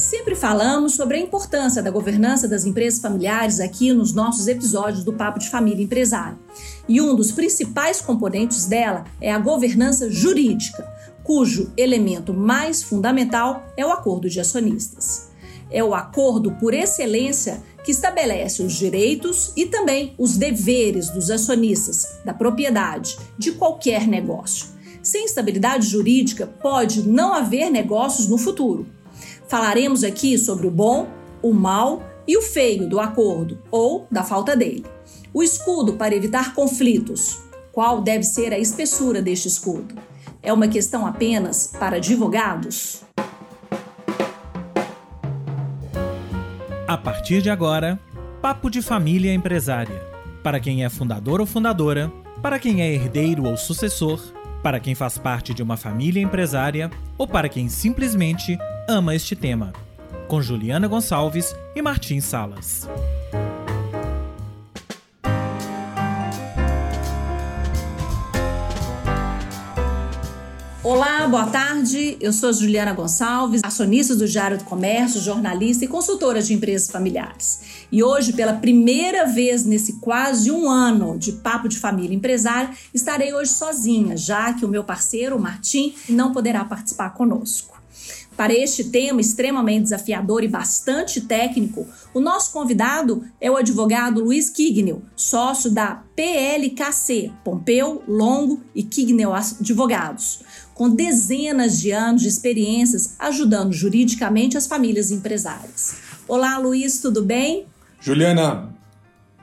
Sempre falamos sobre a importância da governança das empresas familiares aqui nos nossos episódios do Papo de Família Empresária. E um dos principais componentes dela é a governança jurídica, cujo elemento mais fundamental é o acordo de acionistas. É o acordo por excelência que estabelece os direitos e também os deveres dos acionistas da propriedade de qualquer negócio. Sem estabilidade jurídica, pode não haver negócios no futuro Falaremos aqui sobre o bom, o mal e o feio do acordo ou da falta dele. O escudo para evitar conflitos. Qual deve ser a espessura deste escudo? É uma questão apenas para advogados? A partir de agora, Papo de Família Empresária. Para quem é fundador ou fundadora, para quem é herdeiro ou sucessor, para quem faz parte de uma família empresária ou para quem simplesmente ama este tema, com Juliana Gonçalves e Martim Salas. Olá, boa tarde. Eu sou Juliana Gonçalves, acionista do Diário do Comércio, jornalista e consultora de empresas familiares. E hoje, pela primeira vez nesse quase um ano de Papo de Família Empresária, estarei hoje sozinha, já que o meu parceiro, o Martim, não poderá participar conosco. Para este tema extremamente desafiador e bastante técnico, o nosso convidado é o advogado Luiz Kignel, sócio da PLKC, Pompeu, Longo e Kignel Advogados, com dezenas de anos de experiências ajudando juridicamente as famílias empresárias. Olá, Luiz, tudo bem? Juliana,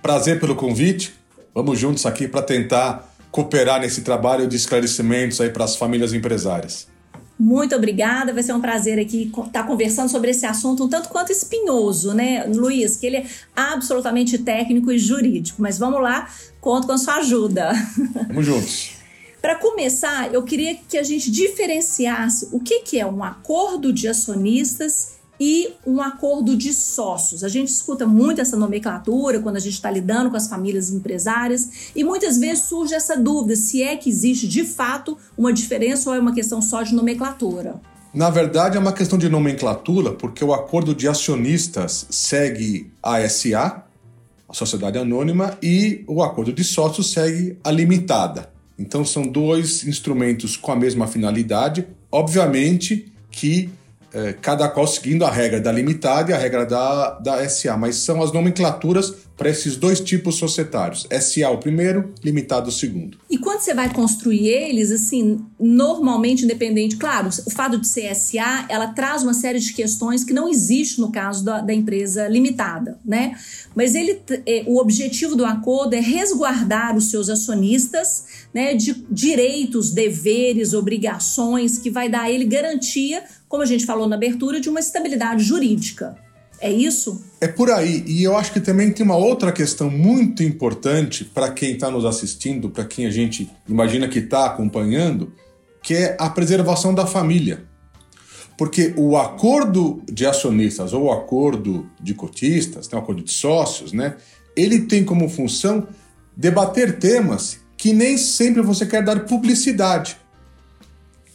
prazer pelo convite. Vamos juntos aqui para tentar cooperar nesse trabalho de esclarecimentos aí para as famílias empresárias. Muito obrigada, vai ser um prazer aqui estar tá conversando sobre esse assunto um tanto quanto espinhoso, né, Luiz? Que ele é absolutamente técnico e jurídico, mas vamos lá, conto com a sua ajuda. Vamos juntos. Para começar, eu queria que a gente diferenciasse o que, que é um acordo de acionistas e um acordo de sócios. A gente escuta muito essa nomenclatura quando a gente está lidando com as famílias empresárias e muitas vezes surge essa dúvida se é que existe de fato uma diferença ou é uma questão só de nomenclatura. Na verdade, é uma questão de nomenclatura, porque o acordo de acionistas segue a SA, a Sociedade Anônima, e o acordo de sócios segue a Limitada. Então, são dois instrumentos com a mesma finalidade. Obviamente que é, cada qual seguindo a regra da limitada e a regra da, da SA, mas são as nomenclaturas para esses dois tipos societários. SA o primeiro, limitado o segundo. E quando você vai construir eles, assim, normalmente independente, claro, o fato de ser SA, ela traz uma série de questões que não existe no caso da, da empresa limitada, né? Mas ele, é, o objetivo do acordo é resguardar os seus acionistas, né, de direitos, deveres, obrigações, que vai dar a ele garantia como a gente falou na abertura, de uma estabilidade jurídica. É isso? É por aí. E eu acho que também tem uma outra questão muito importante para quem está nos assistindo, para quem a gente imagina que está acompanhando, que é a preservação da família. Porque o acordo de acionistas ou o acordo de cotistas, né, o acordo de sócios, né, ele tem como função debater temas que nem sempre você quer dar publicidade.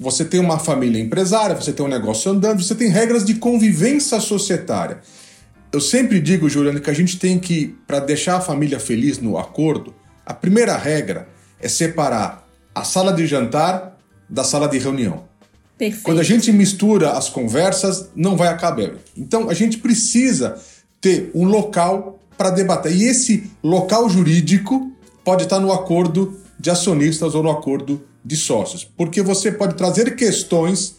Você tem uma família empresária, você tem um negócio andando, você tem regras de convivência societária. Eu sempre digo, Juliano, que a gente tem que, para deixar a família feliz no acordo, a primeira regra é separar a sala de jantar da sala de reunião. Perfeito. Quando a gente mistura as conversas, não vai acabar. Então a gente precisa ter um local para debater. E esse local jurídico pode estar no acordo de acionistas ou no acordo de sócios, porque você pode trazer questões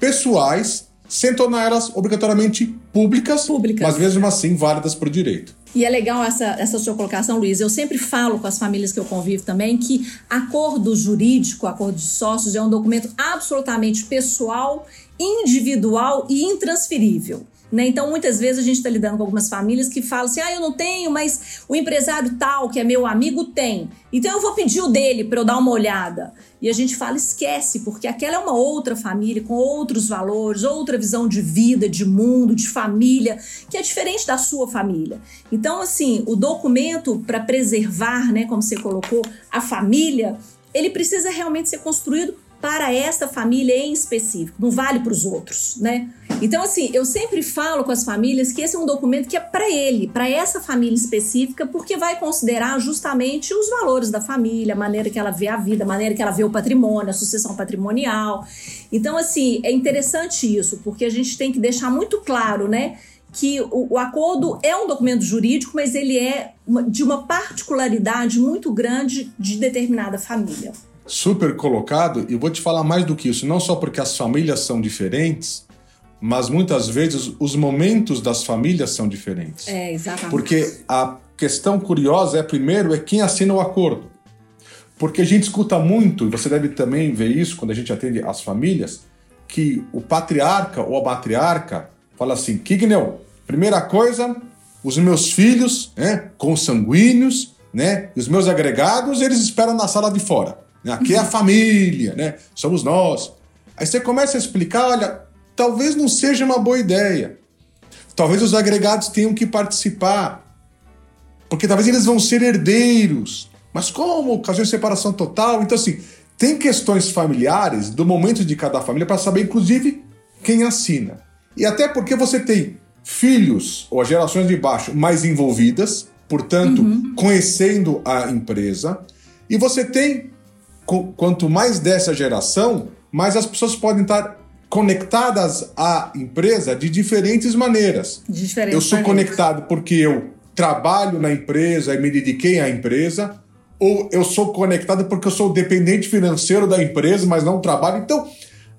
pessoais sem torná-las obrigatoriamente públicas, públicas, mas mesmo assim válidas por direito. E é legal essa, essa sua colocação, Luiz. Eu sempre falo com as famílias que eu convivo também que acordo jurídico, acordo de sócios, é um documento absolutamente pessoal, individual e intransferível. Né? Então, muitas vezes a gente está lidando com algumas famílias que falam assim: ah, eu não tenho, mas o empresário tal, que é meu amigo, tem. Então eu vou pedir o dele para eu dar uma olhada. E a gente fala: esquece, porque aquela é uma outra família, com outros valores, outra visão de vida, de mundo, de família, que é diferente da sua família. Então, assim, o documento para preservar, né, como você colocou, a família, ele precisa realmente ser construído para esta família em específico, não vale para os outros, né? Então, assim, eu sempre falo com as famílias que esse é um documento que é para ele, para essa família específica, porque vai considerar justamente os valores da família, a maneira que ela vê a vida, a maneira que ela vê o patrimônio, a sucessão patrimonial. Então, assim, é interessante isso, porque a gente tem que deixar muito claro, né? que o, o, acordo é um documento jurídico, mas ele é uma, de uma particularidade muito grande de determinada família. Super colocado, e vou te falar mais do que isso, não só porque as famílias são diferentes, mas muitas vezes os momentos das famílias são diferentes. É, exatamente. Porque a questão curiosa é, primeiro, é quem assina o acordo. Porque a gente escuta muito, e você deve também ver isso quando a gente atende as famílias, que o patriarca ou a matriarca fala assim: Kignel, primeira coisa, os meus filhos, né, consanguíneos, né, os meus agregados, eles esperam na sala de fora. Aqui é a família, né? Somos nós. Aí você começa a explicar, olha, talvez não seja uma boa ideia. Talvez os agregados tenham que participar. Porque talvez eles vão ser herdeiros. Mas como? Ocasião de separação total. Então, assim, tem questões familiares do momento de cada família para saber, inclusive, quem assina. E até porque você tem filhos ou as gerações de baixo mais envolvidas, portanto, uhum. conhecendo a empresa, e você tem, quanto mais dessa geração, mais as pessoas podem estar conectadas à empresa de diferentes maneiras. Diferentes eu sou maneiras. conectado porque eu trabalho na empresa e me dediquei à empresa, ou eu sou conectado porque eu sou dependente financeiro da empresa, mas não trabalho. Então,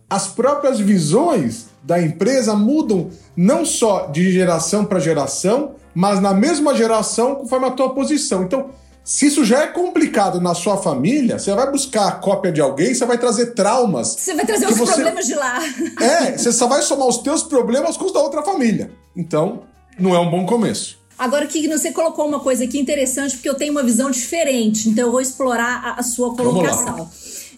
as próprias visões da empresa mudam não só de geração para geração, mas na mesma geração conforme a tua posição. Então, se isso já é complicado na sua família, você vai buscar a cópia de alguém, você vai trazer traumas. Você vai trazer os você... problemas de lá. É, você só vai somar os teus problemas com os da outra família. Então, não é um bom começo. Agora, que você colocou uma coisa aqui interessante, porque eu tenho uma visão diferente, então eu vou explorar a, a sua colocação.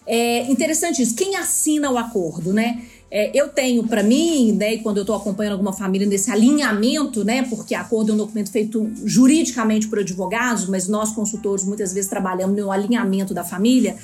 É interessante isso. Quem assina o acordo, né? É, eu tenho para mim, né, e quando eu estou acompanhando alguma família nesse alinhamento, né, porque acordo é um documento feito juridicamente por advogados, mas nós consultores muitas vezes trabalhamos no alinhamento da família.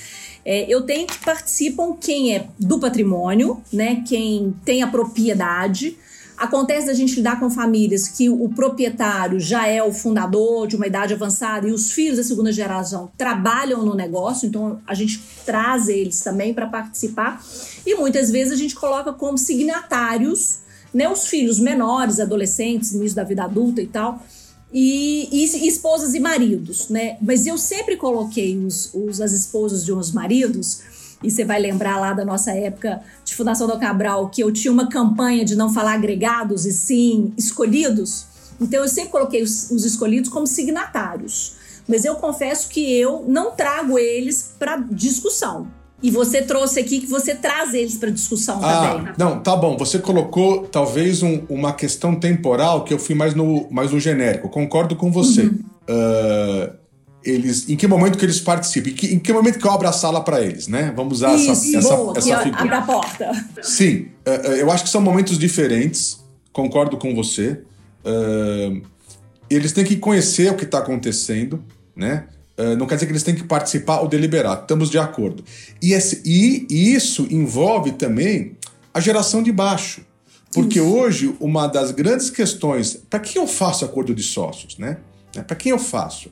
É, eu tenho que participam quem é do patrimônio, né, quem tem a propriedade, Acontece da gente lidar com famílias que o proprietário já é o fundador de uma idade avançada e os filhos da segunda geração trabalham no negócio, então a gente traz eles também para participar. E muitas vezes a gente coloca como signatários né, os filhos menores, adolescentes, início da vida adulta e tal. E, e, esposas e maridos, né? Mas eu sempre coloquei os, os, as esposas de uns maridos e você vai lembrar lá da nossa época de Fundação do Cabral que eu tinha uma campanha de não falar agregados e sim escolhidos. Então eu sempre coloquei os, os escolhidos como signatários. Mas eu confesso que eu não trago eles para discussão. E você trouxe aqui que você traz eles para discussão ah, também. Não, tá bom. Você colocou talvez um, uma questão temporal que eu fui mais no, mais no genérico. Concordo com você. Uhum. Uh, eles, em que momento que eles participam, em que, em que momento que eu abro a sala para eles, né? Vamos usar Isso, essa, essa, boa, essa figura. Abre a porta. Sim, uh, eu acho que são momentos diferentes, concordo com você. Uh, eles têm que conhecer o que está acontecendo, né? Não quer dizer que eles têm que participar ou deliberar, estamos de acordo. E, esse, e, e isso envolve também a geração de baixo. Porque isso. hoje, uma das grandes questões, para quem eu faço acordo de sócios, né? Para quem eu faço?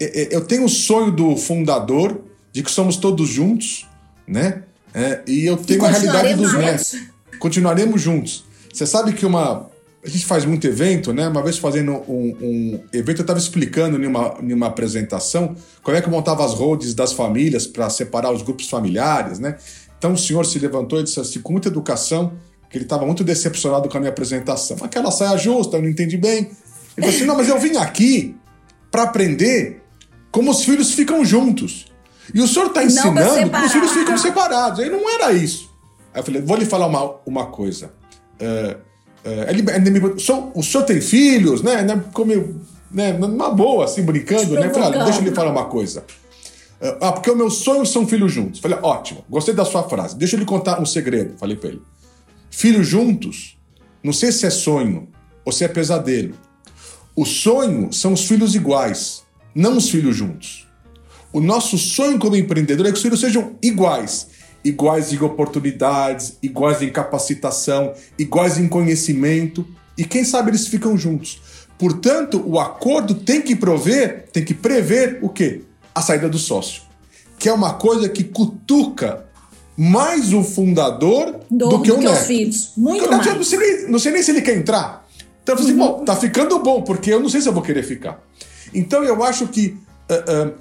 É, é, eu tenho o sonho do fundador de que somos todos juntos, né? É, e eu tenho e a realidade dos netos. Continuaremos juntos. Você sabe que uma. A gente faz muito evento, né? Uma vez fazendo um, um evento, eu estava explicando em uma, em uma apresentação como é que eu montava as roads das famílias para separar os grupos familiares, né? Então o senhor se levantou e disse assim, com muita educação, que ele estava muito decepcionado com a minha apresentação. Aquela saia justa, eu não entendi bem. Ele falou assim: não, mas eu vim aqui para aprender como os filhos ficam juntos. E o senhor está ensinando como os filhos ficam separados. Aí não era isso. Aí eu falei, vou lhe falar uma, uma coisa. Uh, uh, ele, ele me, o, senhor, o senhor tem filhos, né? né como eu, né, numa boa, assim, brincando, né? Falei, ah, deixa eu lhe falar uma coisa. Uh, ah, porque o meu sonho são filhos juntos. Falei, ótimo, gostei da sua frase. Deixa eu lhe contar um segredo. Falei para ele. Filhos juntos, não sei se é sonho ou se é pesadelo. O sonho são os filhos iguais não os filhos juntos. O nosso sonho como empreendedor é que os filhos sejam iguais. iguais em oportunidades, iguais em capacitação, iguais em conhecimento, e quem sabe eles ficam juntos. Portanto, o acordo tem que prover, tem que prever o quê? A saída do sócio. Que é uma coisa que cutuca mais o fundador do, do que o neto. os filhos. Muito mais. Não sei, nem, não sei nem se ele quer entrar. Então, eu falei assim, uhum. bom, tá ficando bom, porque eu não sei se eu vou querer ficar. Então, eu acho que uh, uh,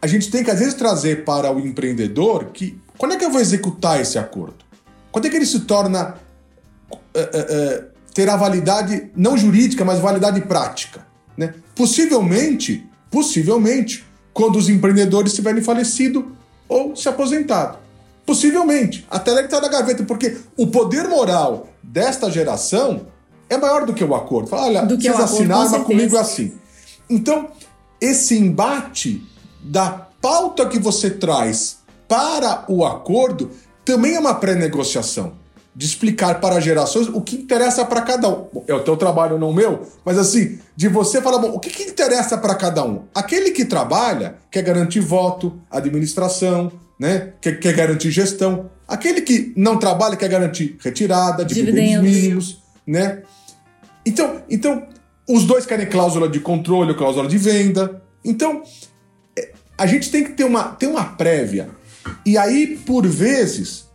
a gente tem que, às vezes, trazer para o empreendedor que quando é que eu vou executar esse acordo? Quando é que ele se torna uh, terá validade não jurídica, mas validade prática. Né? Possivelmente, possivelmente, quando os empreendedores tiverem falecido ou se aposentado. Possivelmente. Até ele está na gaveta, porque o poder moral desta geração é maior do que o acordo. Fala, olha, do vocês assinaram, mas comigo é assim. Então, esse embate da pauta que você traz para o acordo também é uma pré-negociação de explicar para gerações o que interessa para cada um. É o teu trabalho, não o meu, mas assim, de você falar, bom, o que, que interessa para cada um? Aquele que trabalha quer garantir voto, administração, né? Quer, quer garantir gestão. Aquele que não trabalha quer garantir retirada, dividendos, dividendos mínimos, né? Então, então, os dois querem cláusula de controle, cláusula de venda. Então, é, a gente tem que ter uma, ter uma prévia. E aí, por vezes,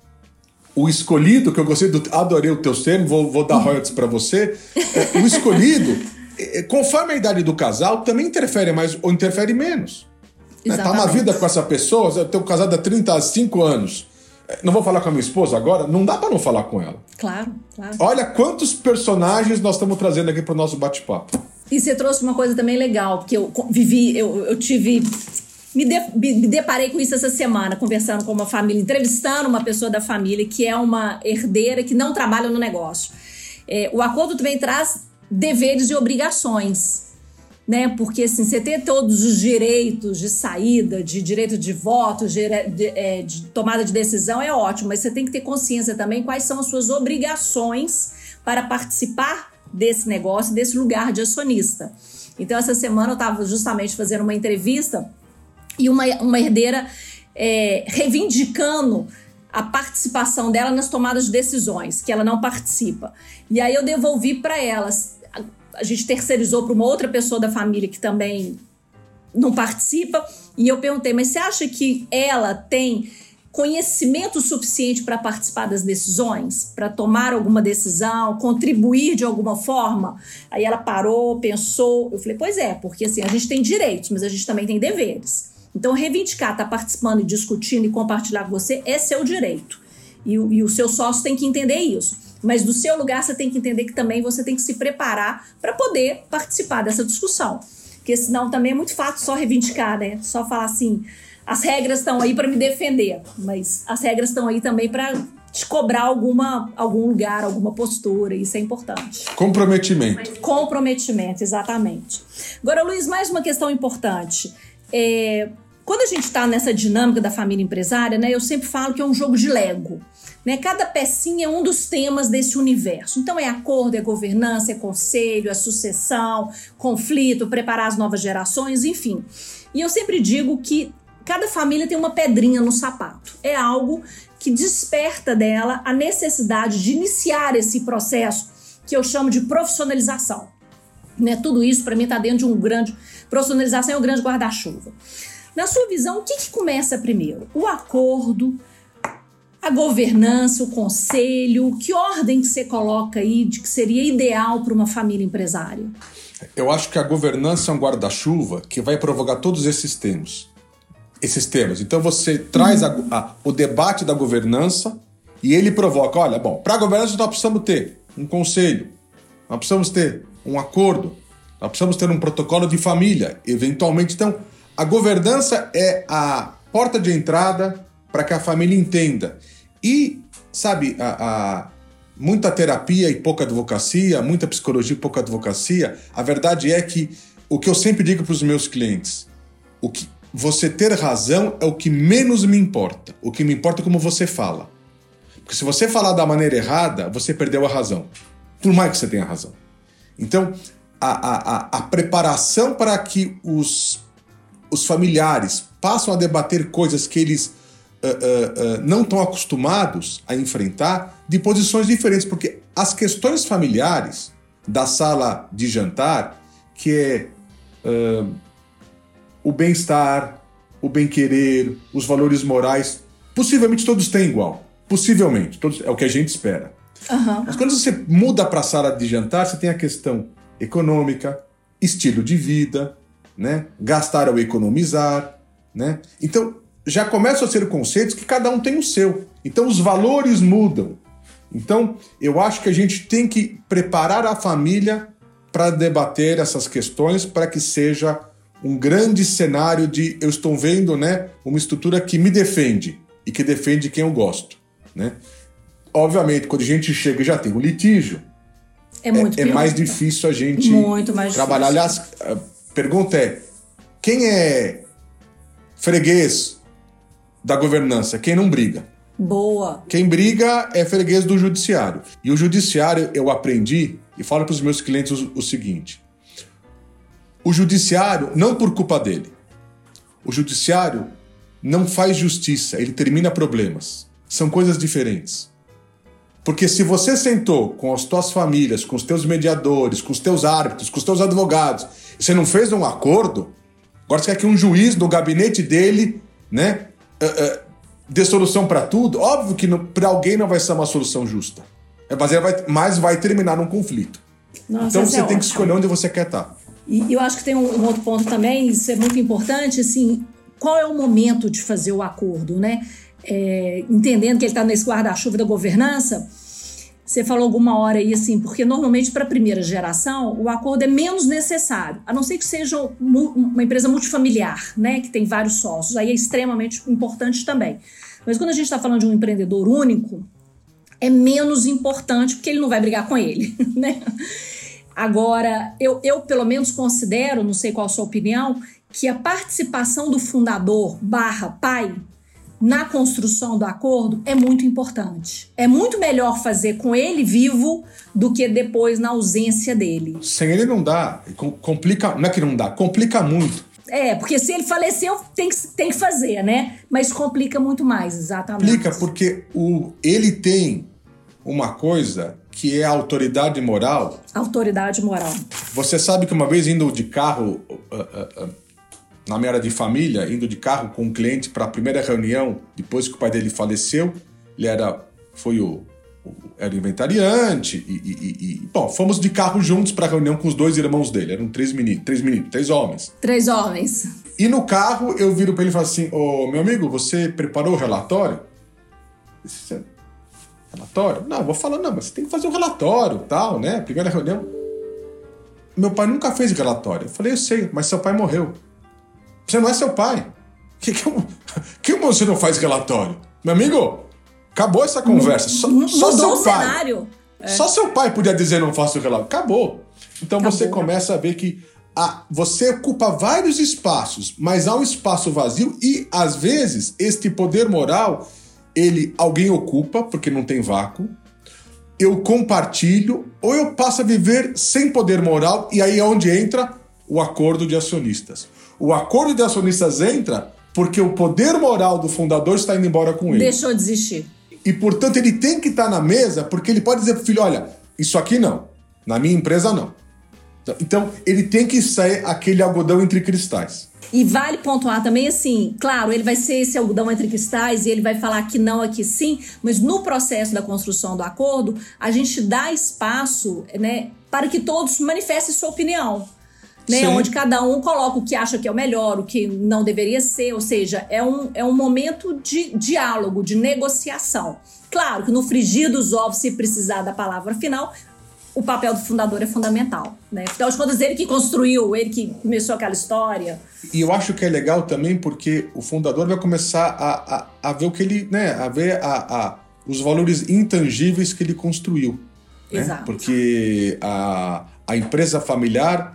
o escolhido, que eu gostei do. Adorei o teu termo, vou, vou dar royalties para você. É, o escolhido, é, conforme a idade do casal, também interfere mais ou interfere menos. Exatamente. Tá uma vida com essa pessoa, eu tenho casado há 35 anos. Não vou falar com a minha esposa agora? Não dá para não falar com ela. Claro, claro. Olha quantos personagens nós estamos trazendo aqui para o nosso bate-papo. E você trouxe uma coisa também legal, porque eu vivi, eu, eu tive me, de, me, deparei com isso essa semana, conversando com uma família, entrevistando uma pessoa da família que é uma herdeira que não trabalha no negócio. É, o acordo também traz deveres e obrigações. Né? Porque assim, você ter todos os direitos de saída, de direito de voto, de, de, é, de tomada de decisão é ótimo, mas você tem que ter consciência também quais são as suas obrigações para participar desse negócio, desse lugar de acionista. Então, essa semana eu estava justamente fazendo uma entrevista e uma, uma herdeira é, reivindicando a participação dela nas tomadas de decisões, que ela não participa. E aí eu devolvi para elas. A, gente terceirizou para uma outra pessoa da família que também não participa. E eu perguntei, mas você acha que ela tem conhecimento suficiente para participar das decisões, para tomar alguma decisão, contribuir de alguma forma? Aí ela parou, pensou. Eu falei, pois é, porque assim, a gente tem direitos, mas a gente também tem deveres. Então, reivindicar, estar tá participando discutindo e compartilhar com você é seu direito. E, e o seu sócio tem que entender isso. Mas do seu lugar, você tem que entender que também você tem que se preparar para poder participar dessa discussão. Porque senão também é muito fácil só reivindicar, né? Só falar assim, as regras estão aí para me defender, mas as regras estão aí também para te cobrar alguma, algum lugar, alguma postura, isso é importante. Comprometimento. Comprometimento, exatamente. Agora, Luiz, mais uma questão importante. É, quando a gente está nessa dinâmica da família empresária, né, eu sempre falo que é um jogo de Lego. Né? Cada pecinha é um dos temas desse universo. Então é acordo, é governança, é conselho, é sucessão, conflito, preparar as novas gerações, enfim. E eu sempre digo que cada família tem uma pedrinha no sapato. É algo que desperta dela a necessidade de iniciar esse processo que eu chamo de profissionalização. Né? Tudo isso para mim está dentro de um grande profissionalização é um grande guarda-chuva. Na sua visão, o que, que começa primeiro? O acordo, a governança, o conselho? Que ordem que você coloca aí de que seria ideal para uma família empresária? Eu acho que a governança é um guarda-chuva que vai provocar todos esses temas. Esses temas. Então você traz a, a, o debate da governança e ele provoca: olha, bom, para a governança nós precisamos ter um conselho, nós precisamos ter um acordo, nós precisamos ter um protocolo de família, eventualmente. Então, a governança é a porta de entrada para que a família entenda. E, sabe, a, a, muita terapia e pouca advocacia, muita psicologia e pouca advocacia, a verdade é que o que eu sempre digo para os meus clientes, o que você ter razão é o que menos me importa. O que me importa é como você fala. Porque se você falar da maneira errada, você perdeu a razão. Por mais que você tenha razão. Então, a, a, a preparação para que os os familiares passam a debater coisas que eles uh, uh, não estão acostumados a enfrentar de posições diferentes, porque as questões familiares da sala de jantar, que é o bem-estar, o bem-querer, os valores morais, possivelmente todos têm igual. Possivelmente, todos, é o que a gente espera. Uhum. Mas quando você muda para a sala de jantar, você tem a questão econômica, estilo de vida, né? gastar ou economizar. Né? Então, já começam a ser conceitos que cada um tem o seu. Então, os valores mudam. Então, eu acho que a gente tem que preparar a família para debater essas questões para que seja um grande cenário de eu estou vendo né, uma estrutura que me defende e que defende quem eu gosto. Né? Obviamente, quando a gente chega e já tem um litígio, é, muito é, é mais difícil a gente muito trabalhar. Aliás, a pergunta é: quem é freguês da governança? Quem não briga? Boa. Quem briga é freguês do judiciário. E o judiciário, eu aprendi e falo para os meus clientes o, o seguinte: o judiciário, não por culpa dele, o judiciário não faz justiça, ele termina problemas. São coisas diferentes. Porque se você sentou com as tuas famílias, com os teus mediadores, com os teus árbitros, com os teus advogados, e você não fez um acordo, agora você quer que um juiz no gabinete dele, né, uh, uh, dê solução para tudo? Óbvio que para alguém não vai ser uma solução justa. É, mas, vai, mas vai terminar num conflito. Nossa, então você é tem ótimo. que escolher onde você quer estar. Tá. E eu acho que tem um, um outro ponto também, isso é muito importante, assim, qual é o momento de fazer o acordo, né? É, entendendo que ele está nesse guarda-chuva da governança, você falou alguma hora aí assim, porque normalmente para a primeira geração o acordo é menos necessário, a não ser que seja uma empresa multifamiliar, né, que tem vários sócios, aí é extremamente importante também. Mas quando a gente está falando de um empreendedor único, é menos importante porque ele não vai brigar com ele, né? Agora, eu, eu pelo menos considero, não sei qual a sua opinião, que a participação do fundador barra pai na construção do acordo é muito importante. É muito melhor fazer com ele vivo do que depois na ausência dele. Sem ele não dá. Complica, não é que não dá, complica muito. É, porque se ele faleceu, tem que, tem que fazer, né? Mas complica muito mais, exatamente. Complica porque o, ele tem uma coisa que é a autoridade moral. Autoridade moral. Você sabe que uma vez indo de carro, uh, uh, uh, na minha área de família, indo de carro com um cliente para a primeira reunião, depois que o pai dele faleceu, ele era, foi o, o era inventariante e, e, e, bom, fomos de carro juntos para a reunião com os dois irmãos dele, eram três meninos, três meninos, três homens. Três homens. E no carro eu viro para ele e falo assim, ô meu amigo, você preparou o relatório? Disse, Relatório? Não, vou falar, não, mas você tem que fazer um relatório, tal, né? Primeira reunião. Meu pai nunca fez relatório. Eu falei, eu sei, mas seu pai morreu. Você não é seu pai. Que, que, que você não faz relatório? Meu amigo, acabou essa conversa. Só, só seu pai. Cenário. É. Só seu pai podia dizer não faço relatório. Acabou. Então acabou. você começa a ver que você ocupa vários espaços, mas há um espaço vazio e, às vezes, este poder moral ele alguém ocupa, porque não tem vácuo, eu compartilho, ou eu passo a viver sem poder moral, e aí é onde entra o acordo de acionistas. O acordo de acionistas entra porque o poder moral do fundador está indo embora com ele. Deixou de existir. E, portanto, ele tem que estar na mesa porque ele pode dizer para o filho: olha, isso aqui não, na minha empresa não. Então, ele tem que sair aquele algodão entre cristais. E vale pontuar também assim, claro, ele vai ser esse algodão entre cristais e ele vai falar que não, aqui sim, mas no processo da construção do acordo, a gente dá espaço, né, para que todos manifestem sua opinião. Né, onde cada um coloca o que acha que é o melhor, o que não deveria ser, ou seja, é um, é um momento de diálogo, de negociação. Claro que no frigir dos ovos, se precisar da palavra final, o papel do fundador é fundamental. Né? Afinal de contas, ele que construiu, ele que começou aquela história. E eu acho que é legal também porque o fundador vai começar a, a, a ver o que ele. Né, a ver a, a, os valores intangíveis que ele construiu. Né? Exato. Porque a, a empresa familiar,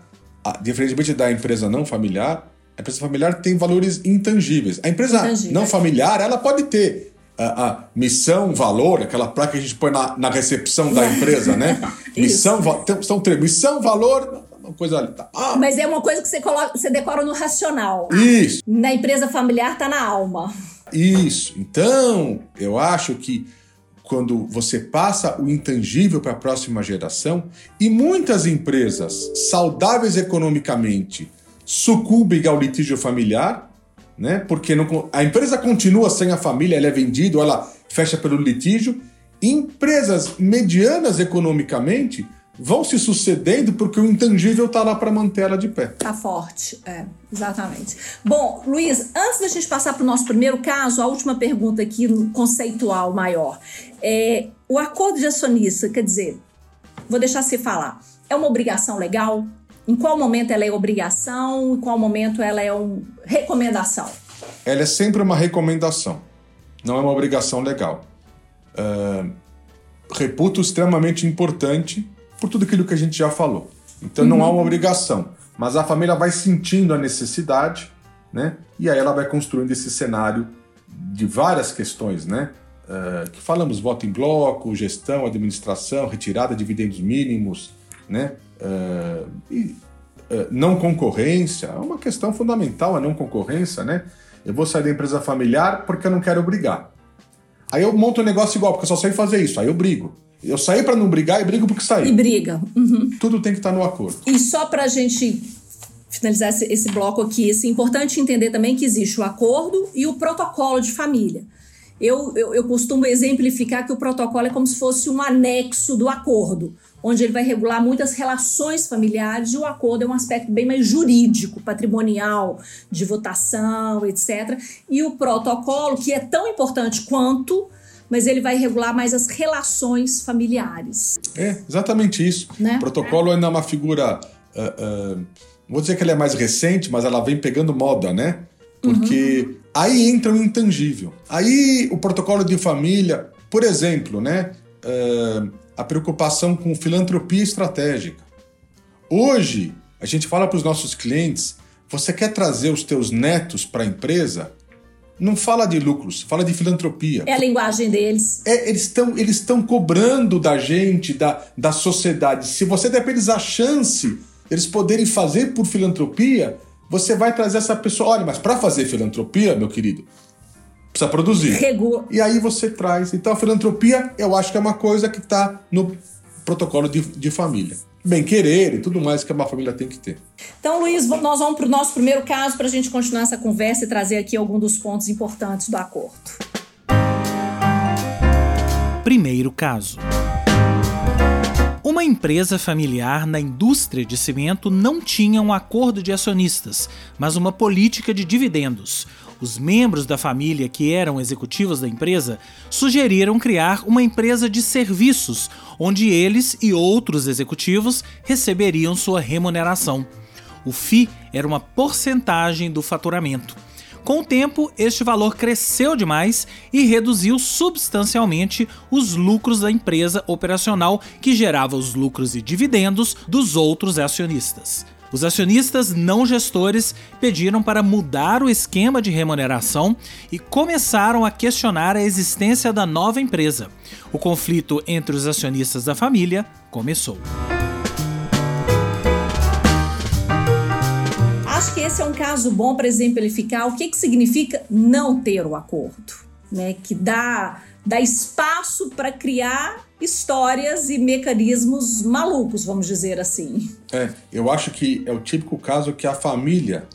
diferentemente da empresa não familiar, a empresa familiar tem valores intangíveis. A empresa Intangível. não familiar, ela pode ter a, a, missão, valor, aquela placa que a gente põe na, na recepção da empresa, né? missão, va são três. Missão, valor, uma coisa ali. Tá. Ah. Mas é uma coisa que você, coloca, você decora no racional. Isso. Na empresa familiar tá na alma. Isso. Então, eu acho que quando você passa o intangível para a próxima geração, e muitas empresas saudáveis economicamente sucumbem ao litígio familiar, né? Porque não, a empresa continua sem a família, ela é vendida, ela fecha pelo litígio. Empresas medianas economicamente vão se sucedendo porque o intangível está lá para manter ela de pé. Tá forte, é, exatamente. Bom, Luiz, antes da gente passar para o nosso primeiro caso, a última pergunta aqui, conceitual maior. É, o acordo de acionista, quer dizer, vou deixar você falar, é uma obrigação legal? Em qual momento ela é obrigação? Em qual momento ela é uma recomendação? Ela é sempre uma recomendação, não é uma obrigação legal. Uh, reputo extremamente importante por tudo aquilo que a gente já falou. Então não há uma obrigação, mas a família vai sentindo a necessidade, né? E aí ela vai construindo esse cenário de várias questões, né? Uh, que falamos voto em bloco, gestão, administração, retirada de dividendos mínimos, né? Uh, e uh, não concorrência, é uma questão fundamental a não concorrência, né? Eu vou sair da empresa familiar porque eu não quero brigar. Aí eu monto um negócio igual, porque eu só sei fazer isso, aí eu brigo. Eu saí para não brigar e brigo porque saí. E briga. Uhum. Tudo tem que estar tá no acordo. E só para a gente finalizar esse, esse bloco aqui, é importante entender também que existe o acordo e o protocolo de família. Eu, eu, eu, costumo exemplificar que o protocolo é como se fosse um anexo do acordo, onde ele vai regular muitas relações familiares, e o acordo é um aspecto bem mais jurídico, patrimonial, de votação, etc. E o protocolo, que é tão importante quanto mas ele vai regular mais as relações familiares. É, exatamente isso. Né? O protocolo ainda é uma figura. Uh, uh, vou dizer que ela é mais recente, mas ela vem pegando moda, né? Porque uhum. aí entra o intangível. Aí o protocolo de família, por exemplo, né? Uh, a preocupação com filantropia estratégica. Hoje, a gente fala para os nossos clientes: você quer trazer os teus netos para a empresa? Não fala de lucros, fala de filantropia. É a linguagem deles. É, eles estão eles cobrando da gente, da, da sociedade. Se você der para eles a chance, eles poderem fazer por filantropia, você vai trazer essa pessoa. Olha, mas para fazer filantropia, meu querido, precisa produzir. Regula. E aí você traz. Então a filantropia, eu acho que é uma coisa que está no protocolo de, de família bem-querer e tudo mais que uma família tem que ter. Então, Luiz, nós vamos para o nosso primeiro caso para a gente continuar essa conversa e trazer aqui alguns dos pontos importantes do acordo. Primeiro caso. Uma empresa familiar na indústria de cimento não tinha um acordo de acionistas, mas uma política de dividendos. Os membros da família que eram executivos da empresa sugeriram criar uma empresa de serviços, onde eles e outros executivos receberiam sua remuneração. O FII era uma porcentagem do faturamento. Com o tempo, este valor cresceu demais e reduziu substancialmente os lucros da empresa operacional, que gerava os lucros e dividendos dos outros acionistas. Os acionistas não gestores pediram para mudar o esquema de remuneração e começaram a questionar a existência da nova empresa. O conflito entre os acionistas da família começou. Acho que esse é um caso bom para exemplificar o que, que significa não ter o acordo, né? Que dá, dá espaço para criar histórias e mecanismos malucos, vamos dizer assim. É, eu acho que é o típico caso que a família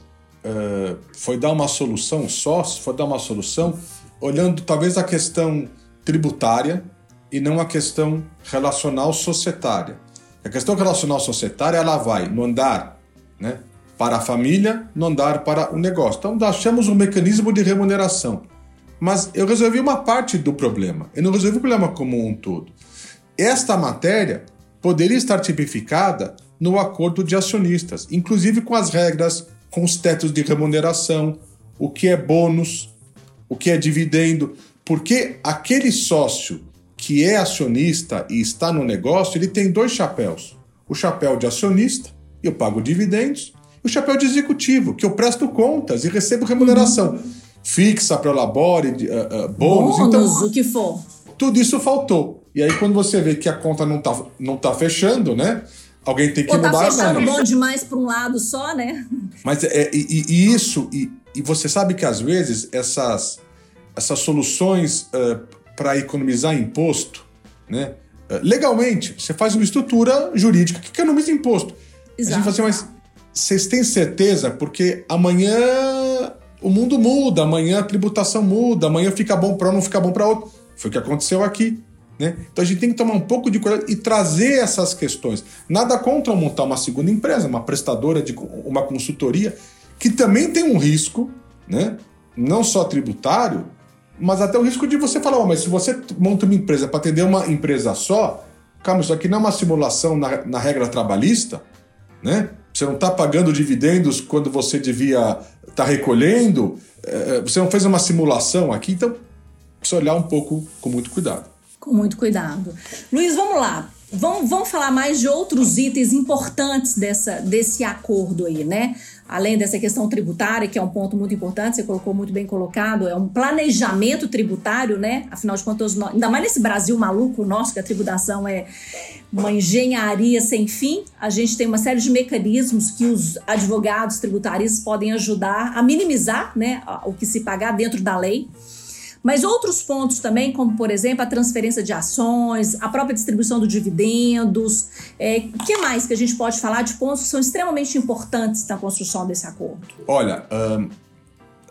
uh, foi dar uma solução, sócio foi dar uma solução, olhando talvez a questão tributária e não a questão relacional societária. A questão relacional societária ela vai no andar, né, para a família, no andar para o negócio. Então, achamos um mecanismo de remuneração. Mas eu resolvi uma parte do problema, eu não resolvi o problema como um todo. Esta matéria poderia estar tipificada no acordo de acionistas, inclusive com as regras, com os tetos de remuneração, o que é bônus, o que é dividendo, porque aquele sócio que é acionista e está no negócio, ele tem dois chapéus: o chapéu de acionista, eu pago dividendos, e o chapéu de executivo, que eu presto contas e recebo remuneração uhum. Fixa para labore, uh, uh, bônus, bônus, então o que for. Tudo isso faltou. E aí, quando você vê que a conta não tá, não tá fechando, né? Alguém tem que Ou tá mudar. Tá fechando bom demais para um lado só, né? Mas é, e, e isso, e, e, você sabe que às vezes essas, essas soluções uh, para economizar imposto, né? Uh, legalmente, você faz uma estrutura jurídica que economiza imposto. Exato. A gente fala assim, mas vocês têm certeza? Porque amanhã o mundo muda, amanhã a tributação muda, amanhã fica bom para um, não fica bom para outro. Foi o que aconteceu aqui. Né? Então a gente tem que tomar um pouco de cuidado e trazer essas questões. Nada contra montar uma segunda empresa, uma prestadora de uma consultoria, que também tem um risco, né? não só tributário, mas até o risco de você falar: oh, mas se você monta uma empresa para atender uma empresa só, calma, isso aqui não é uma simulação na, na regra trabalhista, né? Você não está pagando dividendos quando você devia estar tá recolhendo, é, você não fez uma simulação aqui, então precisa olhar um pouco com muito cuidado com muito cuidado. Luiz, vamos lá. Vamos, vamos falar mais de outros itens importantes dessa, desse acordo aí, né? Além dessa questão tributária, que é um ponto muito importante, você colocou muito bem colocado, é um planejamento tributário, né? Afinal de contas, ainda mais nesse Brasil maluco nosso, que a tributação é uma engenharia sem fim, a gente tem uma série de mecanismos que os advogados tributaristas podem ajudar a minimizar né, o que se pagar dentro da lei. Mas outros pontos também, como por exemplo a transferência de ações, a própria distribuição de dividendos, é, que mais que a gente pode falar de pontos que são extremamente importantes na construção desse acordo? Olha, um,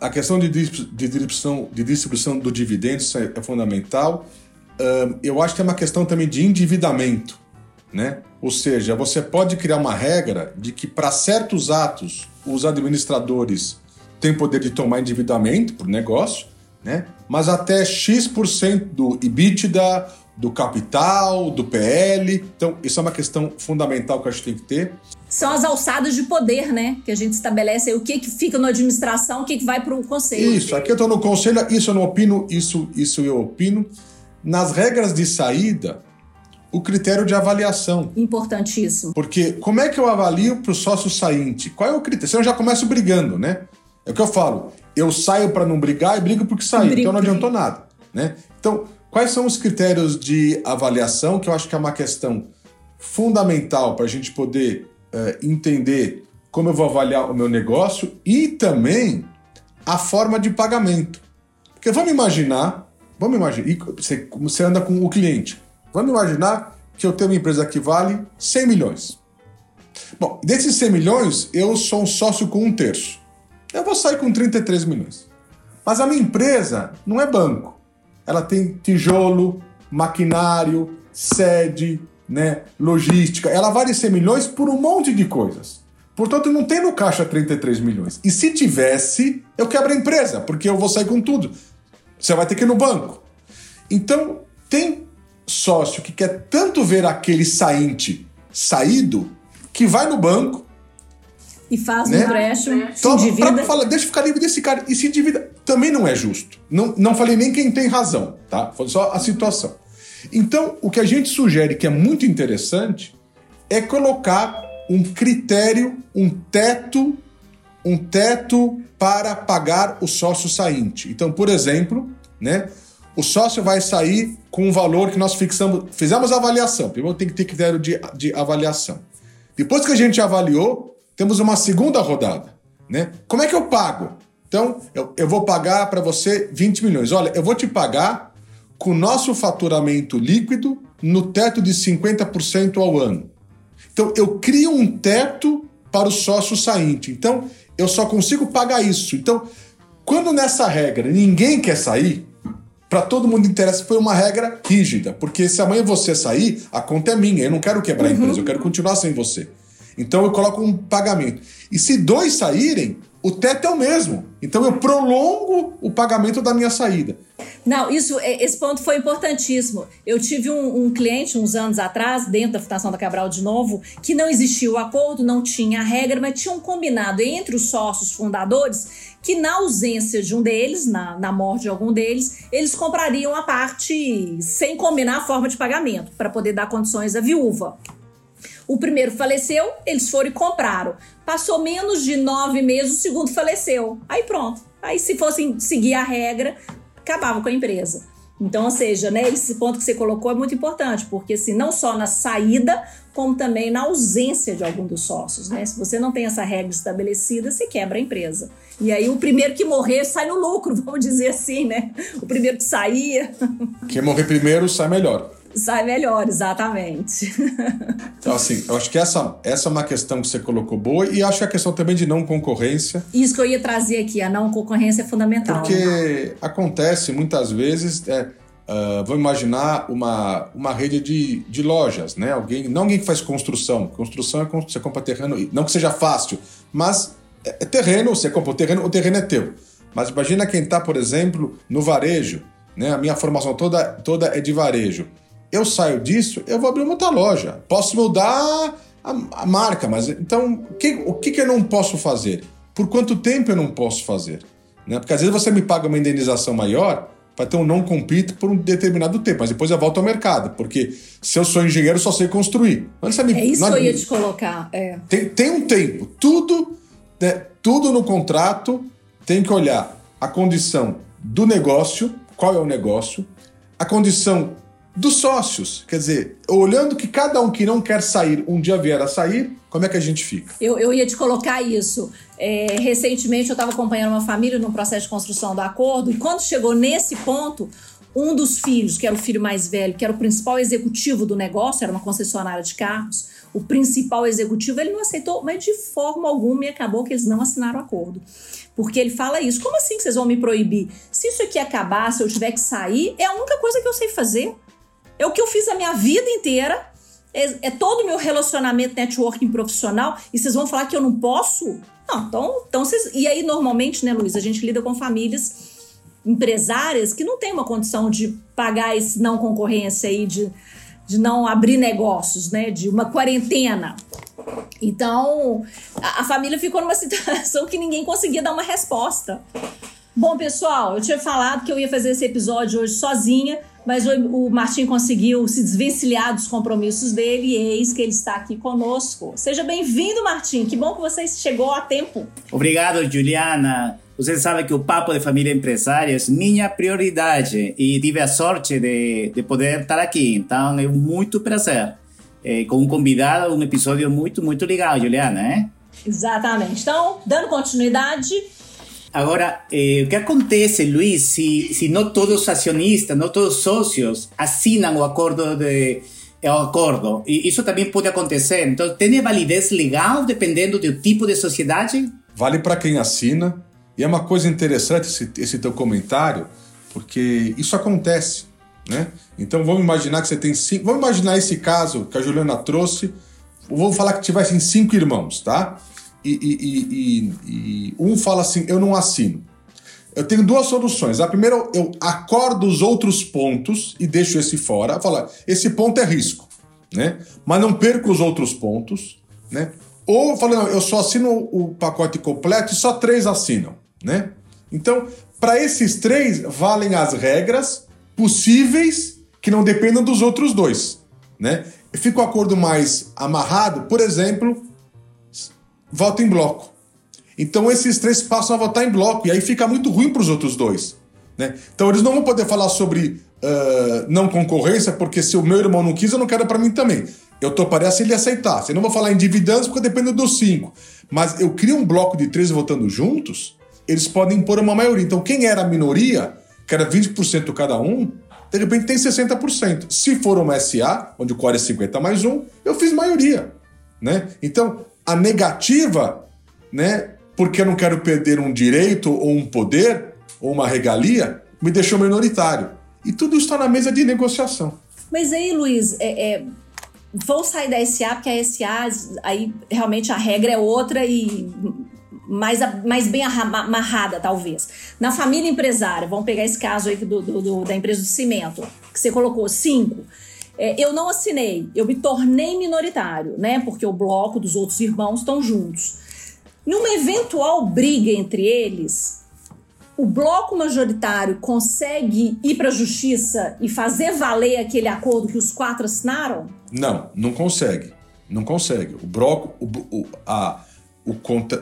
a questão de, distribuição, de distribuição do dividendo é, é fundamental. Um, eu acho que é uma questão também de endividamento, né? Ou seja, você pode criar uma regra de que para certos atos os administradores têm poder de tomar endividamento por negócio, né? Mas até X% do EBITDA, do capital, do PL. Então, isso é uma questão fundamental que a gente tem que ter. São as alçadas de poder, né? Que a gente estabelece aí, o que, que fica na administração, o que, que vai para o conselho. Isso, aqui eu estou no conselho, isso eu não opino, isso, isso eu opino. Nas regras de saída, o critério de avaliação. Importantíssimo. Porque como é que eu avalio para o sócio sainte? Qual é o critério? Senão eu já começo brigando, né? É o que eu falo eu saio para não brigar e brigo porque saí, então não adiantou nada. Né? Então, quais são os critérios de avaliação, que eu acho que é uma questão fundamental para a gente poder uh, entender como eu vou avaliar o meu negócio e também a forma de pagamento. Porque vamos imaginar, vamos imaginar, você, você anda com o cliente, vamos imaginar que eu tenho uma empresa que vale 100 milhões. Bom, desses 100 milhões, eu sou um sócio com um terço eu vou sair com 33 milhões. Mas a minha empresa não é banco. Ela tem tijolo, maquinário, sede, né, logística. Ela vale 100 milhões por um monte de coisas. Portanto, não tem no caixa 33 milhões. E se tivesse, eu quebro a empresa, porque eu vou sair com tudo. Você vai ter que ir no banco. Então, tem sócio que quer tanto ver aquele sainte saído que vai no banco, e faz né? um empréstimo, se Toma, endivida. Pra falar, deixa eu ficar livre desse cara. E se endivida. Também não é justo. Não, não falei nem quem tem razão, tá? Foi só a situação. Então, o que a gente sugere que é muito interessante é colocar um critério, um teto, um teto para pagar o sócio sainte. Então, por exemplo, né, o sócio vai sair com um valor que nós fixamos, fizemos a avaliação. Primeiro tem que ter critério de, de avaliação. Depois que a gente avaliou, temos uma segunda rodada. Né? Como é que eu pago? Então, eu, eu vou pagar para você 20 milhões. Olha, eu vou te pagar com o nosso faturamento líquido no teto de 50% ao ano. Então, eu crio um teto para o sócio sainte. Então, eu só consigo pagar isso. Então, quando nessa regra ninguém quer sair, para todo mundo interessa, foi uma regra rígida. Porque se amanhã você sair, a conta é minha. Eu não quero quebrar uhum. a empresa, eu quero continuar sem você. Então eu coloco um pagamento. E se dois saírem, o teto é o mesmo. Então eu prolongo o pagamento da minha saída. Não, isso, é, esse ponto foi importantíssimo. Eu tive um, um, cliente uns anos atrás, dentro da Fundação da Cabral de novo, que não existia o acordo, não tinha a regra, mas tinha um combinado entre os sócios fundadores que, na ausência de um deles, na, na morte de algum deles, eles comprariam a parte sem combinar a forma de pagamento, para poder dar condições à viúva. O primeiro faleceu, eles foram e compraram. Passou menos de nove meses, o segundo faleceu. Aí pronto. Aí, se fossem seguir a regra, acabava com a empresa. Então, ou seja, né, esse ponto que você colocou é muito importante, porque assim, não só na saída, como também na ausência de algum dos sócios. Né? Se você não tem essa regra estabelecida, você quebra a empresa. E aí o primeiro que morrer sai no lucro, vamos dizer assim, né? O primeiro que sair. Quem morrer primeiro sai melhor. Sai melhor, exatamente. Então, assim, eu acho que essa, essa é uma questão que você colocou boa e acho que a questão também de não concorrência. Isso que eu ia trazer aqui, a não concorrência é fundamental. Porque né? acontece muitas vezes. É, Uh, vamos imaginar uma, uma rede de, de lojas, né? Alguém, não alguém que faz construção. Construção é você compra terreno, não que seja fácil, mas é, é terreno, você compra o terreno, o terreno é teu. Mas imagina quem está, por exemplo, no varejo, né? A minha formação toda, toda é de varejo. Eu saio disso, eu vou abrir uma outra loja. Posso mudar a, a marca, mas então o que, o que, que eu não posso fazer? Por quanto tempo eu não posso fazer? Né? Porque às vezes você me paga uma indenização maior para ter um não compete por um determinado tempo, mas depois eu volto ao mercado, porque se eu sou engenheiro, só sei construir. Me, é isso que eu ia te colocar. É. Tem, tem um tempo. Tudo, né, tudo no contrato tem que olhar a condição do negócio, qual é o negócio, a condição dos sócios. Quer dizer, olhando que cada um que não quer sair, um dia vier a sair, como é que a gente fica? Eu, eu ia te colocar isso. É, recentemente eu estava acompanhando uma família no processo de construção do acordo, e quando chegou nesse ponto, um dos filhos, que era o filho mais velho, que era o principal executivo do negócio, era uma concessionária de carros, o principal executivo, ele não aceitou, mas de forma alguma, e acabou que eles não assinaram o acordo. Porque ele fala isso. Como assim que vocês vão me proibir? Se isso aqui acabar, se eu tiver que sair, é a única coisa que eu sei fazer. É o que eu fiz a minha vida inteira. É, é todo o meu relacionamento networking profissional. E vocês vão falar que eu não posso? Não, então, então vocês. E aí, normalmente, né, Luiz, a gente lida com famílias empresárias que não têm uma condição de pagar esse não concorrência aí, de, de não abrir negócios, né? De uma quarentena. Então, a, a família ficou numa situação que ninguém conseguia dar uma resposta. Bom, pessoal, eu tinha falado que eu ia fazer esse episódio hoje sozinha, mas o, o Martim conseguiu se desvencilhar dos compromissos dele e eis que ele está aqui conosco. Seja bem-vindo, Martim. Que bom que você chegou a tempo. Obrigado, Juliana. Você sabe que o Papo de Família Empresária é minha prioridade e tive a sorte de, de poder estar aqui. Então, é muito prazer. É, com um convidado, um episódio muito, muito legal, Juliana, né? Exatamente. Então, dando continuidade, Agora, eh, o que acontece, Luiz, se, se não todos os acionistas, não todos os sócios assinam o acordo de o acordo, e isso também pode acontecer. Então, tem validez legal dependendo do tipo de sociedade? Vale para quem assina. E é uma coisa interessante esse, esse teu comentário, porque isso acontece, né? Então vamos imaginar que você tem cinco. Vamos imaginar esse caso que a Juliana trouxe. Vou falar que tivessem cinco irmãos, tá? E, e, e, um fala assim: eu não assino. Eu tenho duas soluções. A primeira, eu acordo os outros pontos e deixo esse fora. Fala, esse ponto é risco, né? Mas não perco os outros pontos, né? Ou falo, não, eu só assino o pacote completo e só três assinam, né? Então, para esses três, valem as regras possíveis que não dependam dos outros dois, né? Fica o acordo mais amarrado, por exemplo, vota em bloco. Então esses três passam a votar em bloco, e aí fica muito ruim para os outros dois. Né? Então eles não vão poder falar sobre uh, não concorrência, porque se o meu irmão não quis, eu não quero para mim também. Eu toparia se ele aceitar. Se não vou falar em dividendos, porque depende dos cinco. Mas eu crio um bloco de três votando juntos, eles podem impor uma maioria. Então quem era a minoria, que era 20% cada um, de repente tem 60%. Se for uma SA, onde o core é 50 mais um, eu fiz maioria. Né? Então, a negativa, né, porque eu não quero perder um direito ou um poder ou uma regalia, me deixou minoritário. E tudo está na mesa de negociação. Mas aí, Luiz, é, é, vou sair da SA, porque a SA, aí realmente a regra é outra e mais, mais bem amarrada, talvez. Na família empresária, vamos pegar esse caso aí do, do, do da empresa de cimento, que você colocou cinco. É, eu não assinei, eu me tornei minoritário, né? Porque o bloco dos outros irmãos estão juntos. Numa eventual briga entre eles, o bloco majoritário consegue ir para a justiça e fazer valer aquele acordo que os quatro assinaram? Não, não consegue. Não consegue. O bloco, o, o, a, o,